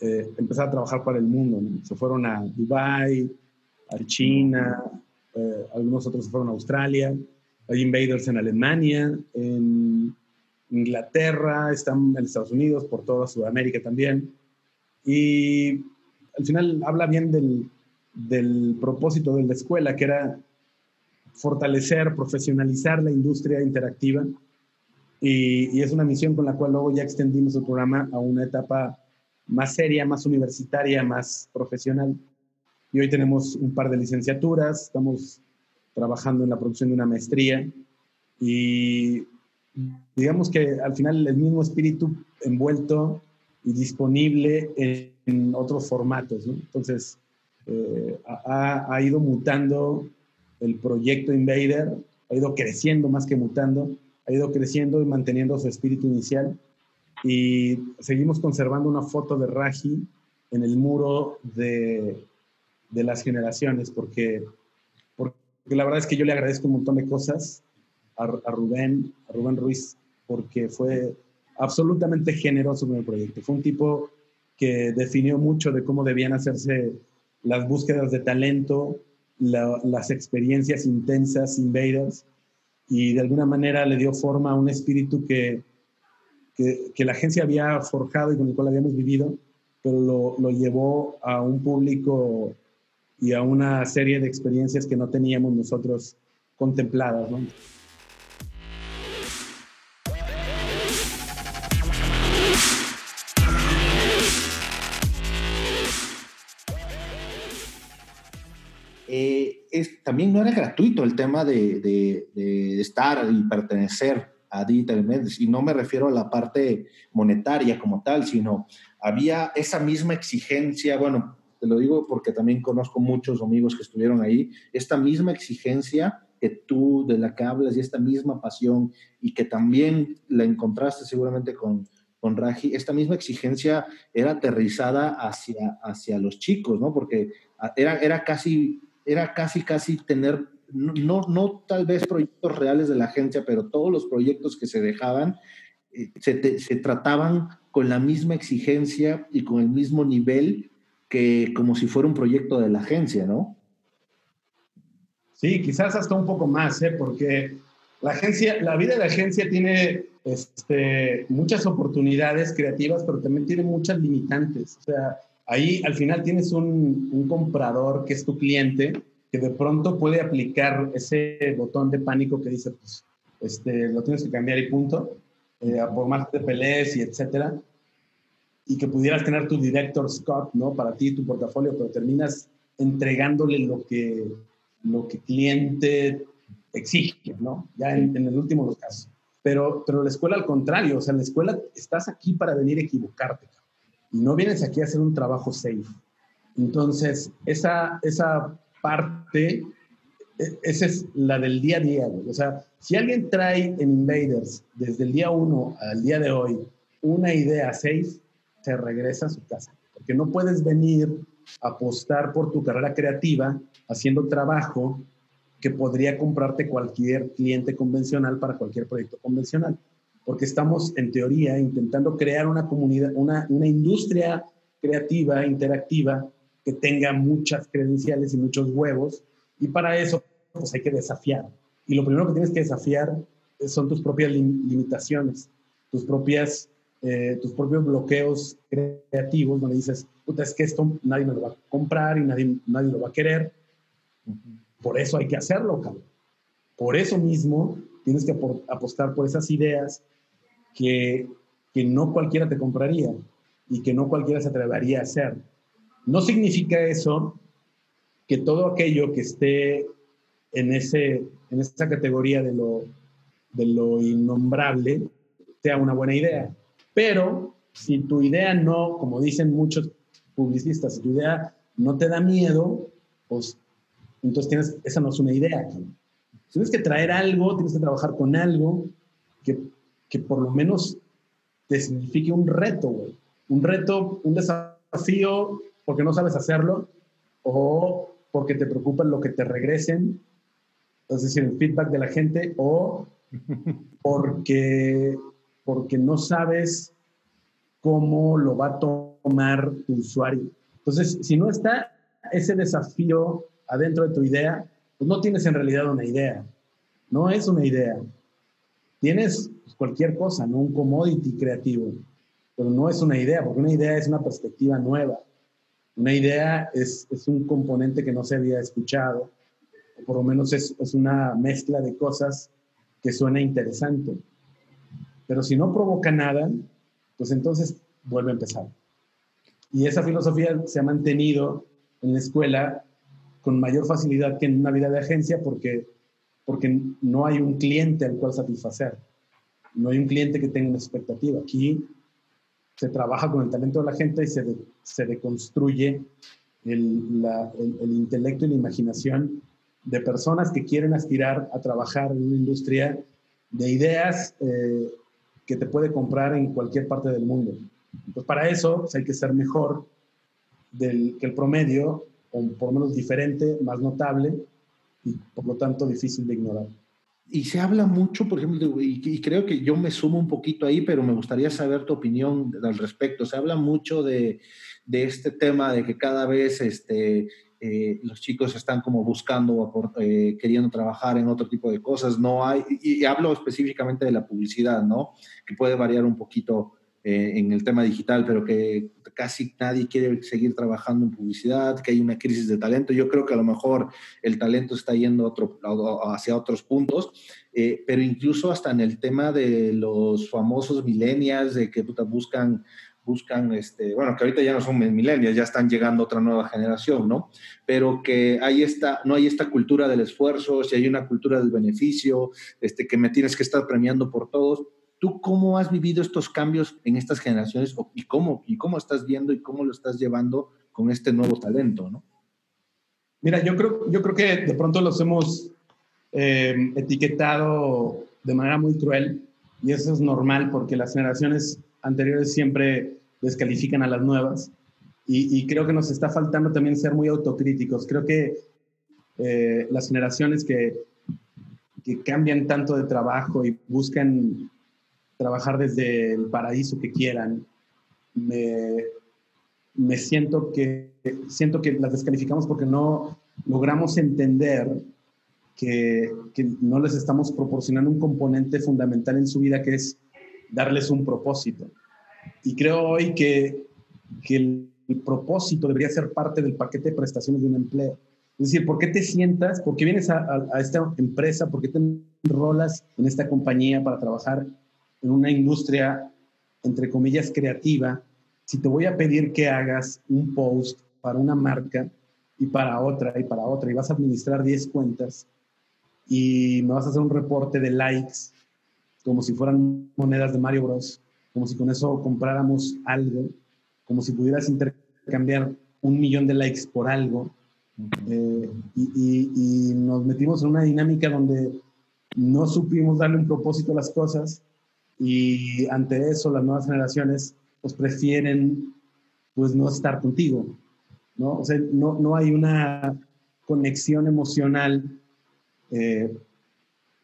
eh, empezar a trabajar para el mundo. ¿no? Se fueron a Dubai, a China, eh, algunos otros se fueron a Australia, hay invaders en Alemania, en Inglaterra, están en Estados Unidos, por toda Sudamérica también. Y al final habla bien del, del propósito de la escuela, que era fortalecer, profesionalizar la industria interactiva. Y, y, es una misión con la cual luego ya extendimos el programa a una etapa más seria, más universitaria, más profesional. Y hoy tenemos un par de licenciaturas, estamos trabajando en la producción de una maestría y digamos que al final el mismo espíritu envuelto y disponible en, otros formatos. Entonces, eh, ha, ha, ido mutando el proyecto Invader, ha ido creciendo más que mutando, ha ido creciendo y manteniendo su espíritu inicial. Y seguimos conservando una foto de Raji en el muro de, de las generaciones, porque, porque la verdad es que yo le agradezco un montón de cosas a, a Rubén, a Rubén Ruiz, porque fue absolutamente generoso con el proyecto. Fue un tipo que definió mucho de cómo debían hacerse las búsquedas de talento, las experiencias intensas, invaders, y de alguna manera le dio forma a un espíritu que, que, que, la agencia había forjado y con el cual habíamos vivido, pero lo, lo, llevó a un público y a una serie de experiencias que no teníamos nosotros contempladas. ¿no? Eh, es, también no era gratuito el tema de, de, estar y pertenecer a Digital Mendes, y no me refiero a la parte monetaria como tal, sino había esa misma exigencia, bueno, te lo digo porque también conozco muchos amigos que estuvieron ahí, esta misma exigencia que tú de la que hablas y esta misma pasión y que también la encontraste seguramente con, con Raji, esta misma exigencia era aterrizada hacia, hacia los chicos, ¿no? Porque era, era casi era casi, casi tener, no, no tal vez proyectos reales de la agencia, pero todos los proyectos que se dejaban eh, se, se, trataban con la misma exigencia y con el mismo nivel que como si fuera un proyecto de la agencia, ¿no? Sí, quizás hasta un poco más, ¿eh? porque la agencia, la vida de la agencia tiene este, muchas oportunidades creativas, pero también tiene muchas limitantes. O sea, Ahí al final tienes un, comprador que es tu cliente, que de pronto puede aplicar ese botón de pánico que dice, pues, este, lo tienes que cambiar y punto, eh, por más de pelees y etcétera, y que pudieras tener tu director Scott, ¿no? Para ti, tu portafolio, pero terminas entregándole lo que, lo que cliente exige, ¿no? Ya en, el último de los casos. Pero, pero la escuela al contrario, o sea, la escuela estás aquí para venir a equivocarte no vienes aquí a hacer un trabajo safe. Entonces, esa, esa parte, e, esa es la del día a día. O sea, si alguien trae en Invaders desde el día uno al día de hoy una idea safe, se regresa a su casa. Porque no puedes venir a apostar por tu carrera creativa haciendo trabajo que podría comprarte cualquier cliente convencional para cualquier proyecto convencional porque estamos en teoría intentando crear una comunidad, una, una industria creativa, interactiva, que tenga muchas credenciales y muchos huevos, y para eso pues hay que desafiar. Y lo primero que tienes que desafiar son tus propias limitaciones, tus, propias, eh, tus propios bloqueos creativos, donde dices, puta, es que esto nadie me lo va a comprar y nadie, nadie lo va a querer. Por eso hay que hacerlo, cabrón. Por eso mismo tienes que apostar por esas ideas que, que no cualquiera te compraría y que no cualquiera se atrevería a hacer. No significa eso que todo aquello que esté en, ese, en esa categoría de lo, de lo innombrable sea una buena idea. Pero si tu idea no, como dicen muchos publicistas, si tu idea no te da miedo, pues entonces tienes, esa no es una idea. Tienes que traer algo, tienes que trabajar con algo que que por lo menos te signifique un reto, güey. Un reto, un desafío porque no sabes hacerlo o porque te preocupa lo que te regresen, es decir, el feedback de la gente o porque, porque no sabes cómo lo va a tomar tu usuario. Entonces, si no está ese desafío adentro de tu idea, pues no tienes en realidad una idea. No es una idea. Tienes cualquier cosa, no un commodity creativo, pero no es una idea, porque una idea es una perspectiva nueva. Una idea es, un componente que no se había escuchado, o por lo menos es, es una mezcla de cosas que suena interesante. Pero si no provoca nada, pues entonces vuelve a empezar. Y esa filosofía se ha mantenido en la escuela con mayor facilidad que en una vida de agencia porque, porque no hay un cliente al cual satisfacer no hay un cliente que tenga una expectativa. Aquí se trabaja con el talento de la gente y se, se deconstruye el, el, intelecto y la imaginación de personas que quieren aspirar a trabajar en una industria de ideas eh, que te puede comprar en cualquier parte del mundo. Pues para eso pues, hay que ser mejor del, que el promedio, o por lo menos diferente, más notable y por lo tanto difícil de ignorar. Y se habla mucho, por ejemplo, y, creo que yo me sumo un poquito ahí, pero me gustaría saber tu opinión al respecto. Se habla mucho de, de este tema de que cada vez este, eh, los chicos están como buscando, eh, queriendo trabajar en otro tipo de cosas. No hay, y, hablo específicamente de la publicidad, ¿no? Que puede variar un poquito eh, en el tema digital, pero que casi nadie quiere seguir trabajando en publicidad, que hay una crisis de talento. Yo creo que a lo mejor el talento está yendo otro, hacia otros puntos, pero incluso hasta en el tema de los famosos millennials, de que buscan buscan, este, bueno, que ahorita ya no son milenios, ya están llegando otra nueva generación, ¿no? Pero que hay esta, no hay esta cultura del esfuerzo, si hay una cultura del beneficio, este, que me tienes que estar premiando por todos. ¿Tú cómo has vivido estos cambios en estas generaciones y cómo, y cómo estás viendo y cómo lo estás llevando con este nuevo talento, ¿no? Mira, yo creo, yo creo que de pronto los hemos eh, etiquetado de manera muy cruel y eso es normal porque las generaciones anteriores siempre descalifican a las nuevas y, creo que nos está faltando también ser muy autocríticos. Creo que eh, las generaciones que, que cambian tanto de trabajo y buscan trabajar desde el paraíso que quieran, me, me siento que siento que las descalificamos porque no logramos entender que, que, no les estamos proporcionando un componente fundamental en su vida que es darles un propósito. Y creo hoy que, que el, propósito debería ser parte del paquete de prestaciones de un empleo. Es decir, ¿por qué te sientas? ¿Por qué vienes a, a, esta empresa? ¿Por qué te enrolas en esta compañía para trabajar en una industria, entre comillas, creativa? Si te voy a pedir que hagas un post para una marca y para otra y para otra y vas a administrar 10 cuentas y me vas a hacer un reporte de likes como si fueran monedas de Mario Bros, como si con eso compráramos algo, como si pudieras intercambiar un millón de likes por algo. Eh, y, nos metimos en una dinámica donde no supimos darle un propósito a las cosas y ante eso las nuevas generaciones pues prefieren pues no estar contigo, ¿no? O sea, no, no hay una conexión emocional eh,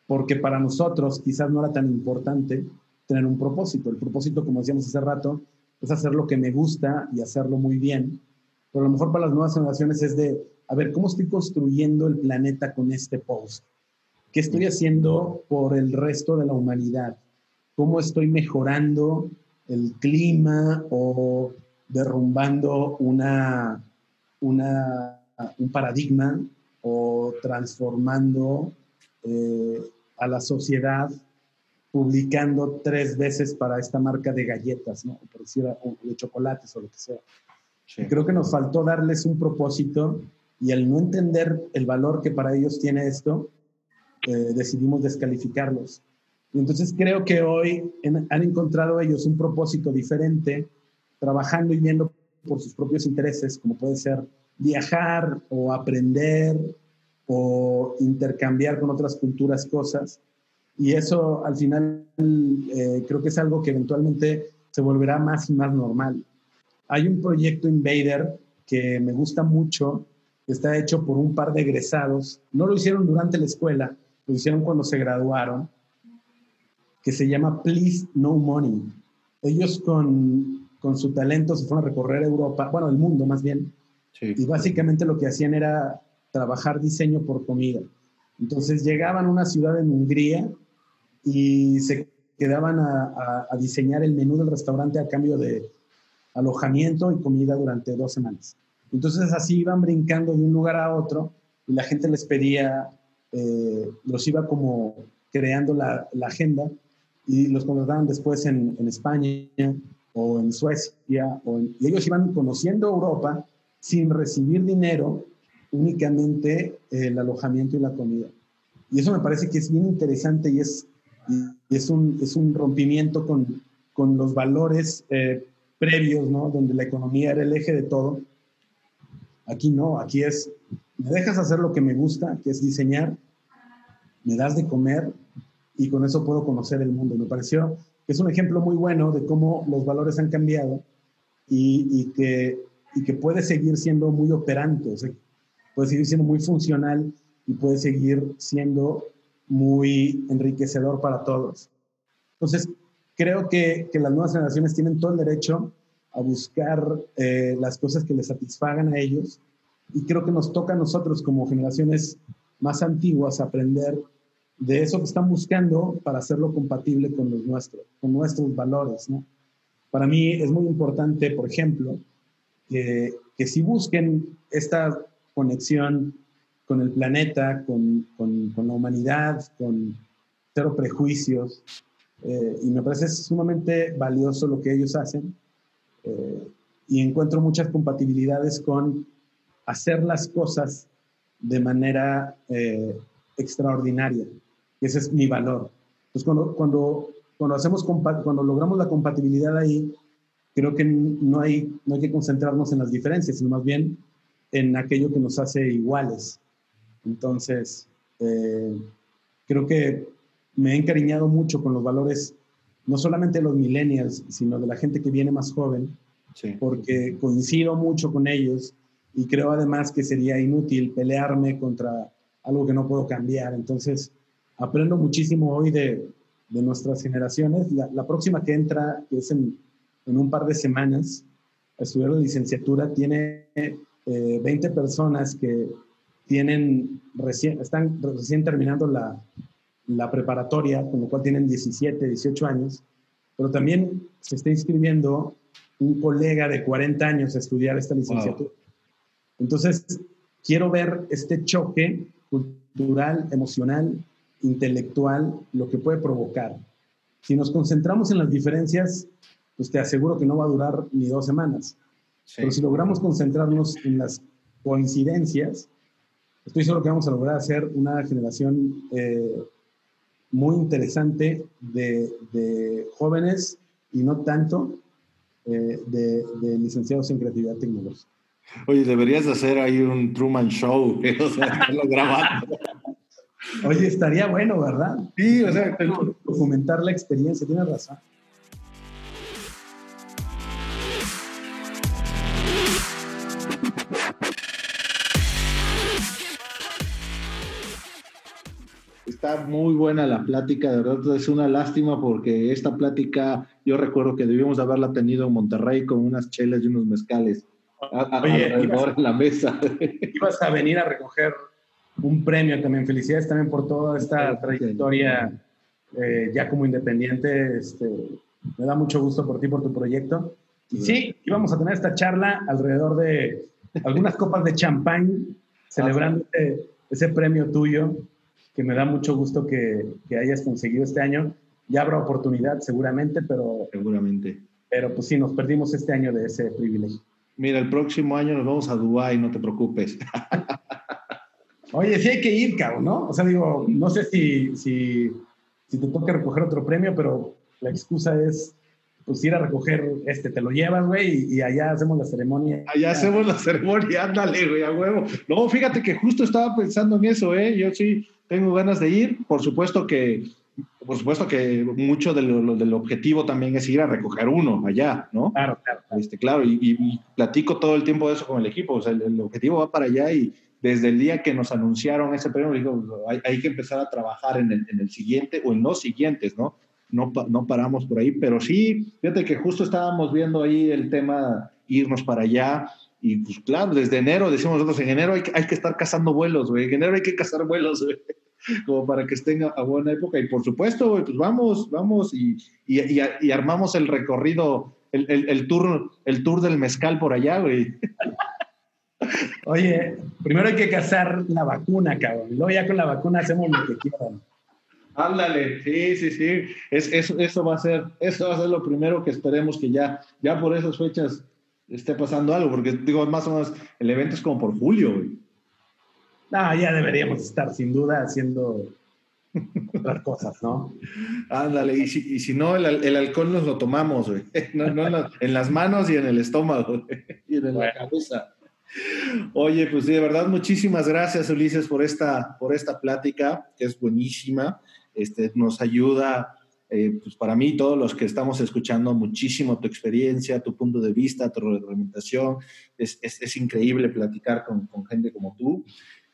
porque para nosotros quizás no era tan importante tener un propósito. El propósito, como decíamos hace rato, es hacer lo que me gusta y hacerlo muy bien. Pero a lo mejor para las nuevas generaciones es de, a ver, ¿cómo estoy construyendo el planeta con este post? ¿Qué estoy haciendo por el resto de la humanidad? ¿Cómo estoy mejorando el clima o derrumbando una, una, un paradigma o transformando eh, a la sociedad publicando tres veces para esta marca de galletas, ¿no? O de chocolates o lo que sea. Creo que nos faltó darles un propósito y al no entender el valor que para ellos tiene esto, eh, decidimos descalificarlos. Y entonces creo que hoy han encontrado ellos un propósito diferente, trabajando y viendo por sus propios intereses, como puede ser viajar o aprender o intercambiar con otras culturas cosas. Y eso al final eh, creo que es algo que eventualmente se volverá más y más normal. Hay un proyecto Invader que me gusta mucho, está hecho por un par de egresados. No lo hicieron durante la escuela, lo hicieron cuando se graduaron, que se llama Please No Money. Ellos con, con su talento se fueron a recorrer Europa, bueno, el mundo más bien, y básicamente lo que hacían era trabajar diseño por comida. Entonces llegaban a una ciudad en Hungría y se quedaban a, diseñar el menú del restaurante a cambio de alojamiento y comida durante dos semanas. Entonces así iban brincando de un lugar a otro y la gente les pedía, eh, los iba como creando la, agenda y los contrataban después en, España o en Suecia o y ellos iban conociendo Europa sin recibir dinero únicamente el alojamiento y la comida. Y eso me parece que es bien interesante y es, es, un, es un rompimiento con, con los valores eh, previos, ¿no? Donde la economía era el eje de todo. Aquí no, aquí es, me dejas hacer lo que me gusta, que es diseñar, me das de comer y con eso puedo conocer el mundo. Me pareció que es un ejemplo muy bueno de cómo los valores han cambiado y, que, y que puede seguir siendo muy operante, puede seguir siendo muy funcional y puede seguir siendo muy enriquecedor para todos. Entonces, creo que, que las nuevas generaciones tienen todo el derecho a buscar eh, las cosas que les satisfagan a ellos y creo que nos toca a nosotros como generaciones más antiguas aprender de eso que están buscando para hacerlo compatible con los nuestros, con nuestros valores. Para mí es muy importante, por ejemplo, que, si busquen esta conexión con el planeta, con la humanidad, con cero prejuicios, eh, y me parece sumamente valioso lo que ellos hacen, eh, y encuentro muchas compatibilidades con hacer las cosas de manera eh, extraordinaria. Ese es mi valor. Entonces, cuando, cuando, cuando, hacemos, cuando logramos la compatibilidad ahí, creo que no hay, no hay que concentrarnos en las diferencias, sino más bien en aquello que nos hace iguales. Entonces, eh, creo que me he encariñado mucho con los valores, no solamente de los millennials, sino de la gente que viene más joven, porque coincido mucho con ellos y creo además que sería inútil pelearme contra algo que no puedo cambiar. Entonces, aprendo muchísimo hoy de, de nuestras generaciones. La, próxima que entra, que es en, en, un par de semanas, a estudiar la licenciatura, tiene 20 eh, personas que tienen recién, están recién terminando la, la preparatoria, con lo cual tienen 17, 18 años, pero también se está inscribiendo un colega de 40 años a estudiar esta licenciatura. Entonces, quiero ver este choque cultural, emocional, intelectual, lo que puede provocar. Si nos concentramos en las diferencias, pues te aseguro que no va a durar ni dos semanas. Pero si logramos concentrarnos en las coincidencias, estoy seguro que vamos a lograr hacer una generación eh, muy interesante de, jóvenes y no tanto eh, de, de licenciados en creatividad tecnológica. Oye, deberías hacer ahí un Truman Show, o sea, grabando. Oye, estaría bueno, ¿verdad? Sí, o sea, documentar la experiencia, tienes razón. Está muy buena la plática, de verdad es una lástima porque esta plática yo recuerdo que debíamos haberla tenido en Monterrey con unas chelas y unos mezcales. Oye, ibas, la mesa. Ibas a venir a recoger un premio también. Felicidades también por toda esta trayectoria eh, ya como independiente. Este, me da mucho gusto por ti, por tu proyecto. Y sí, íbamos a tener esta charla alrededor de algunas copas de champán celebrando ese, ese, premio tuyo, que me da mucho gusto que, que, hayas conseguido este año. Ya habrá oportunidad seguramente, pero... Seguramente. Pero pues sí, nos perdimos este año de ese privilegio. Mira, el próximo año nos vamos a Dubái, no te preocupes. Oye, sí hay que ir, cabrón, ¿no? O sea, digo, no sé si, si, si te toca recoger otro premio, pero la excusa es pues ir a recoger este, te lo llevas, güey, y, allá hacemos la ceremonia. Allá hacemos la ceremonia, ándale, güey, a huevo. No, fíjate que justo estaba pensando en eso, ¿eh? Yo sí tengo ganas de ir. Por supuesto que por supuesto que mucho del objetivo también es ir a recoger uno allá, ¿no? Claro, claro. Este, claro, y, platico todo el tiempo de eso con el equipo. O sea, el, objetivo va para allá y desde el día que nos anunciaron ese premio, digo, hay, que empezar a trabajar en el, en el, siguiente o en los siguientes, ¿no? No, no paramos por ahí, pero sí, fíjate que justo estábamos viendo ahí el tema irnos para allá. Y pues claro, desde enero, decimos nosotros, en enero hay, hay que estar cazando vuelos, güey. En enero hay que cazar vuelos, güey. como para que estén a, buena época. Y por supuesto, pues vamos, vamos y, y, y, armamos el recorrido, el, el, el, tour, el tour del mezcal por allá, güey. Oye, primero hay que cazar la vacuna, cabrón. Luego ya con la vacuna hacemos lo que quieran. Ándale, sí, sí, sí. Es, eso, eso, va a ser, eso va a ser lo primero que esperemos que ya, ya por esas fechas esté pasando algo, porque digo, más o menos, el evento es como por julio, güey. No, ya deberíamos estar sin duda haciendo otras cosas, ¿no? Ándale, y si, y si no, el, el, alcohol nos lo tomamos, güey. No, no en, las, en, las, manos y en el estómago, güey. y en bueno. la cabeza. Oye, pues de verdad, muchísimas gracias, Ulises, por esta, por esta plática, que es buenísima. Este, nos ayuda, eh, pues para mí, todos los que estamos escuchando, muchísimo tu experiencia, tu punto de vista, tu reglamentación. Es, es, es increíble platicar con, con, gente como tú.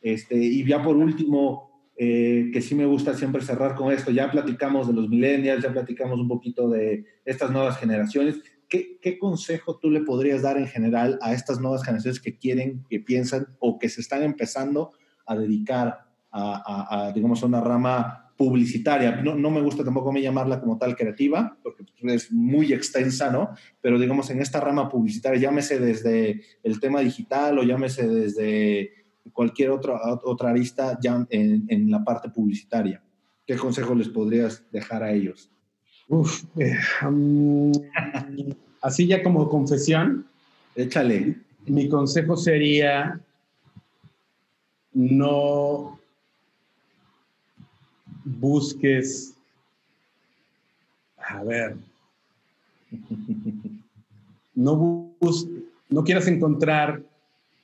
Este, y ya por último, eh, que sí me gusta siempre cerrar con esto, ya platicamos de los millennials, ya platicamos un poquito de estas nuevas generaciones. ¿Qué, ¿Qué, consejo tú le podrías dar en general a estas nuevas generaciones que quieren, que piensan o que se están empezando a dedicar a, a, a digamos, a una rama publicitaria? No, no, me gusta tampoco mí llamarla como tal creativa, porque es muy extensa, ¿no? Pero digamos, en esta rama publicitaria, llámese desde el tema digital o llámese desde cualquier otra, otra arista ya en, en la parte publicitaria. ¿Qué consejo les podrías dejar a ellos? Uf, eh, um, así ya como confesión. Échale. Mi consejo sería no busques, a ver, no, bus, no quieras encontrar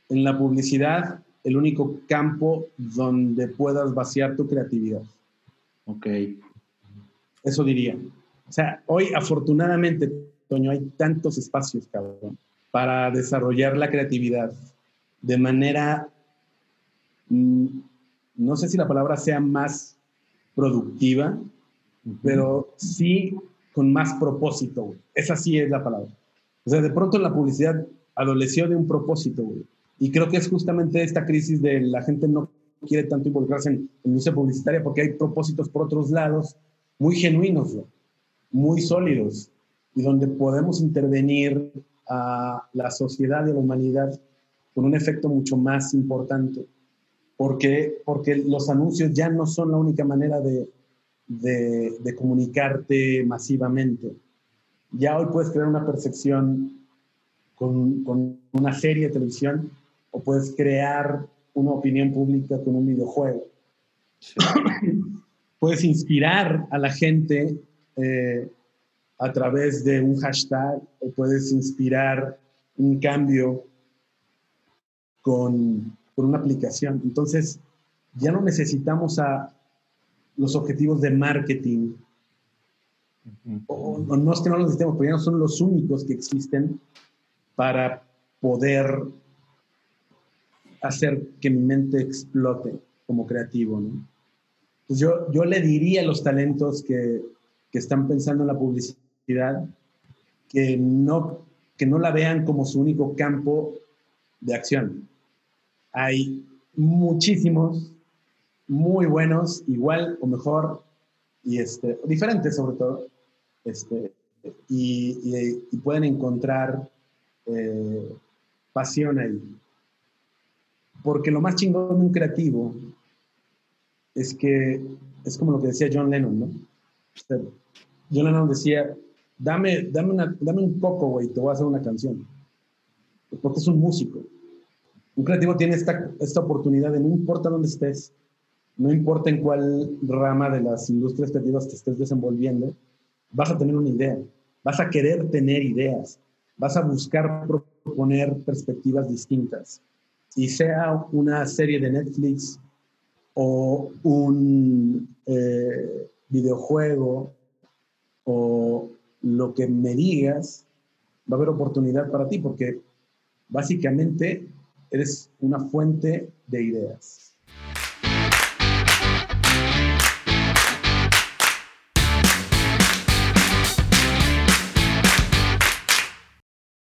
en la publicidad el único campo donde puedas vaciar tu creatividad. Ok. Eso diría. O sea, hoy afortunadamente, Toño, hay tantos espacios, cabrón, para desarrollar la creatividad de manera, mm, no sé si la palabra sea más productiva, pero sí con más propósito, güey. Esa sí es la palabra. O sea, de pronto la publicidad adoleció de un propósito, güey. Y creo que es justamente esta crisis de la gente no quiere tanto involucrarse en, en industria publicitaria porque hay propósitos por otros lados muy genuinos, güey muy sólidos y donde podemos intervenir a la sociedad y a la humanidad con un efecto mucho más importante. Porque, porque los anuncios ya no son la única manera de, de, de comunicarte masivamente. Ya hoy puedes crear una percepción con, con una serie de televisión o puedes crear una opinión pública con un videojuego. Sí. puedes inspirar a la gente eh, a través de un hashtag o puedes inspirar un cambio con, con, una aplicación. Entonces, ya no necesitamos a los objetivos de marketing. Uh -huh. o, o, no es que no los necesitemos, pero ya no son los únicos que existen para poder hacer que mi mente explote como creativo. ¿no? Pues yo, yo le diría a los talentos que que están pensando en la publicidad, que no, que no la vean como su único campo de acción. Hay muchísimos muy buenos, igual o mejor, y este, diferentes sobre todo, este, y, pueden encontrar eh, pasión ahí. Porque lo más chingón de un creativo es que es como lo que decía John Lennon, ¿no? John Lennon decía, dame, dame, un poco, güey, te voy a hacer una canción. Porque es un músico. Un creativo tiene esta, esta oportunidad de no importa dónde estés, no importa en cuál rama de las industrias creativas te estés desenvolviendo, vas a tener una idea, vas a querer tener ideas, vas a buscar proponer perspectivas distintas. Y sea una serie de Netflix o un eh, videojuego o lo que me digas, va a haber oportunidad para ti porque básicamente eres una fuente de ideas.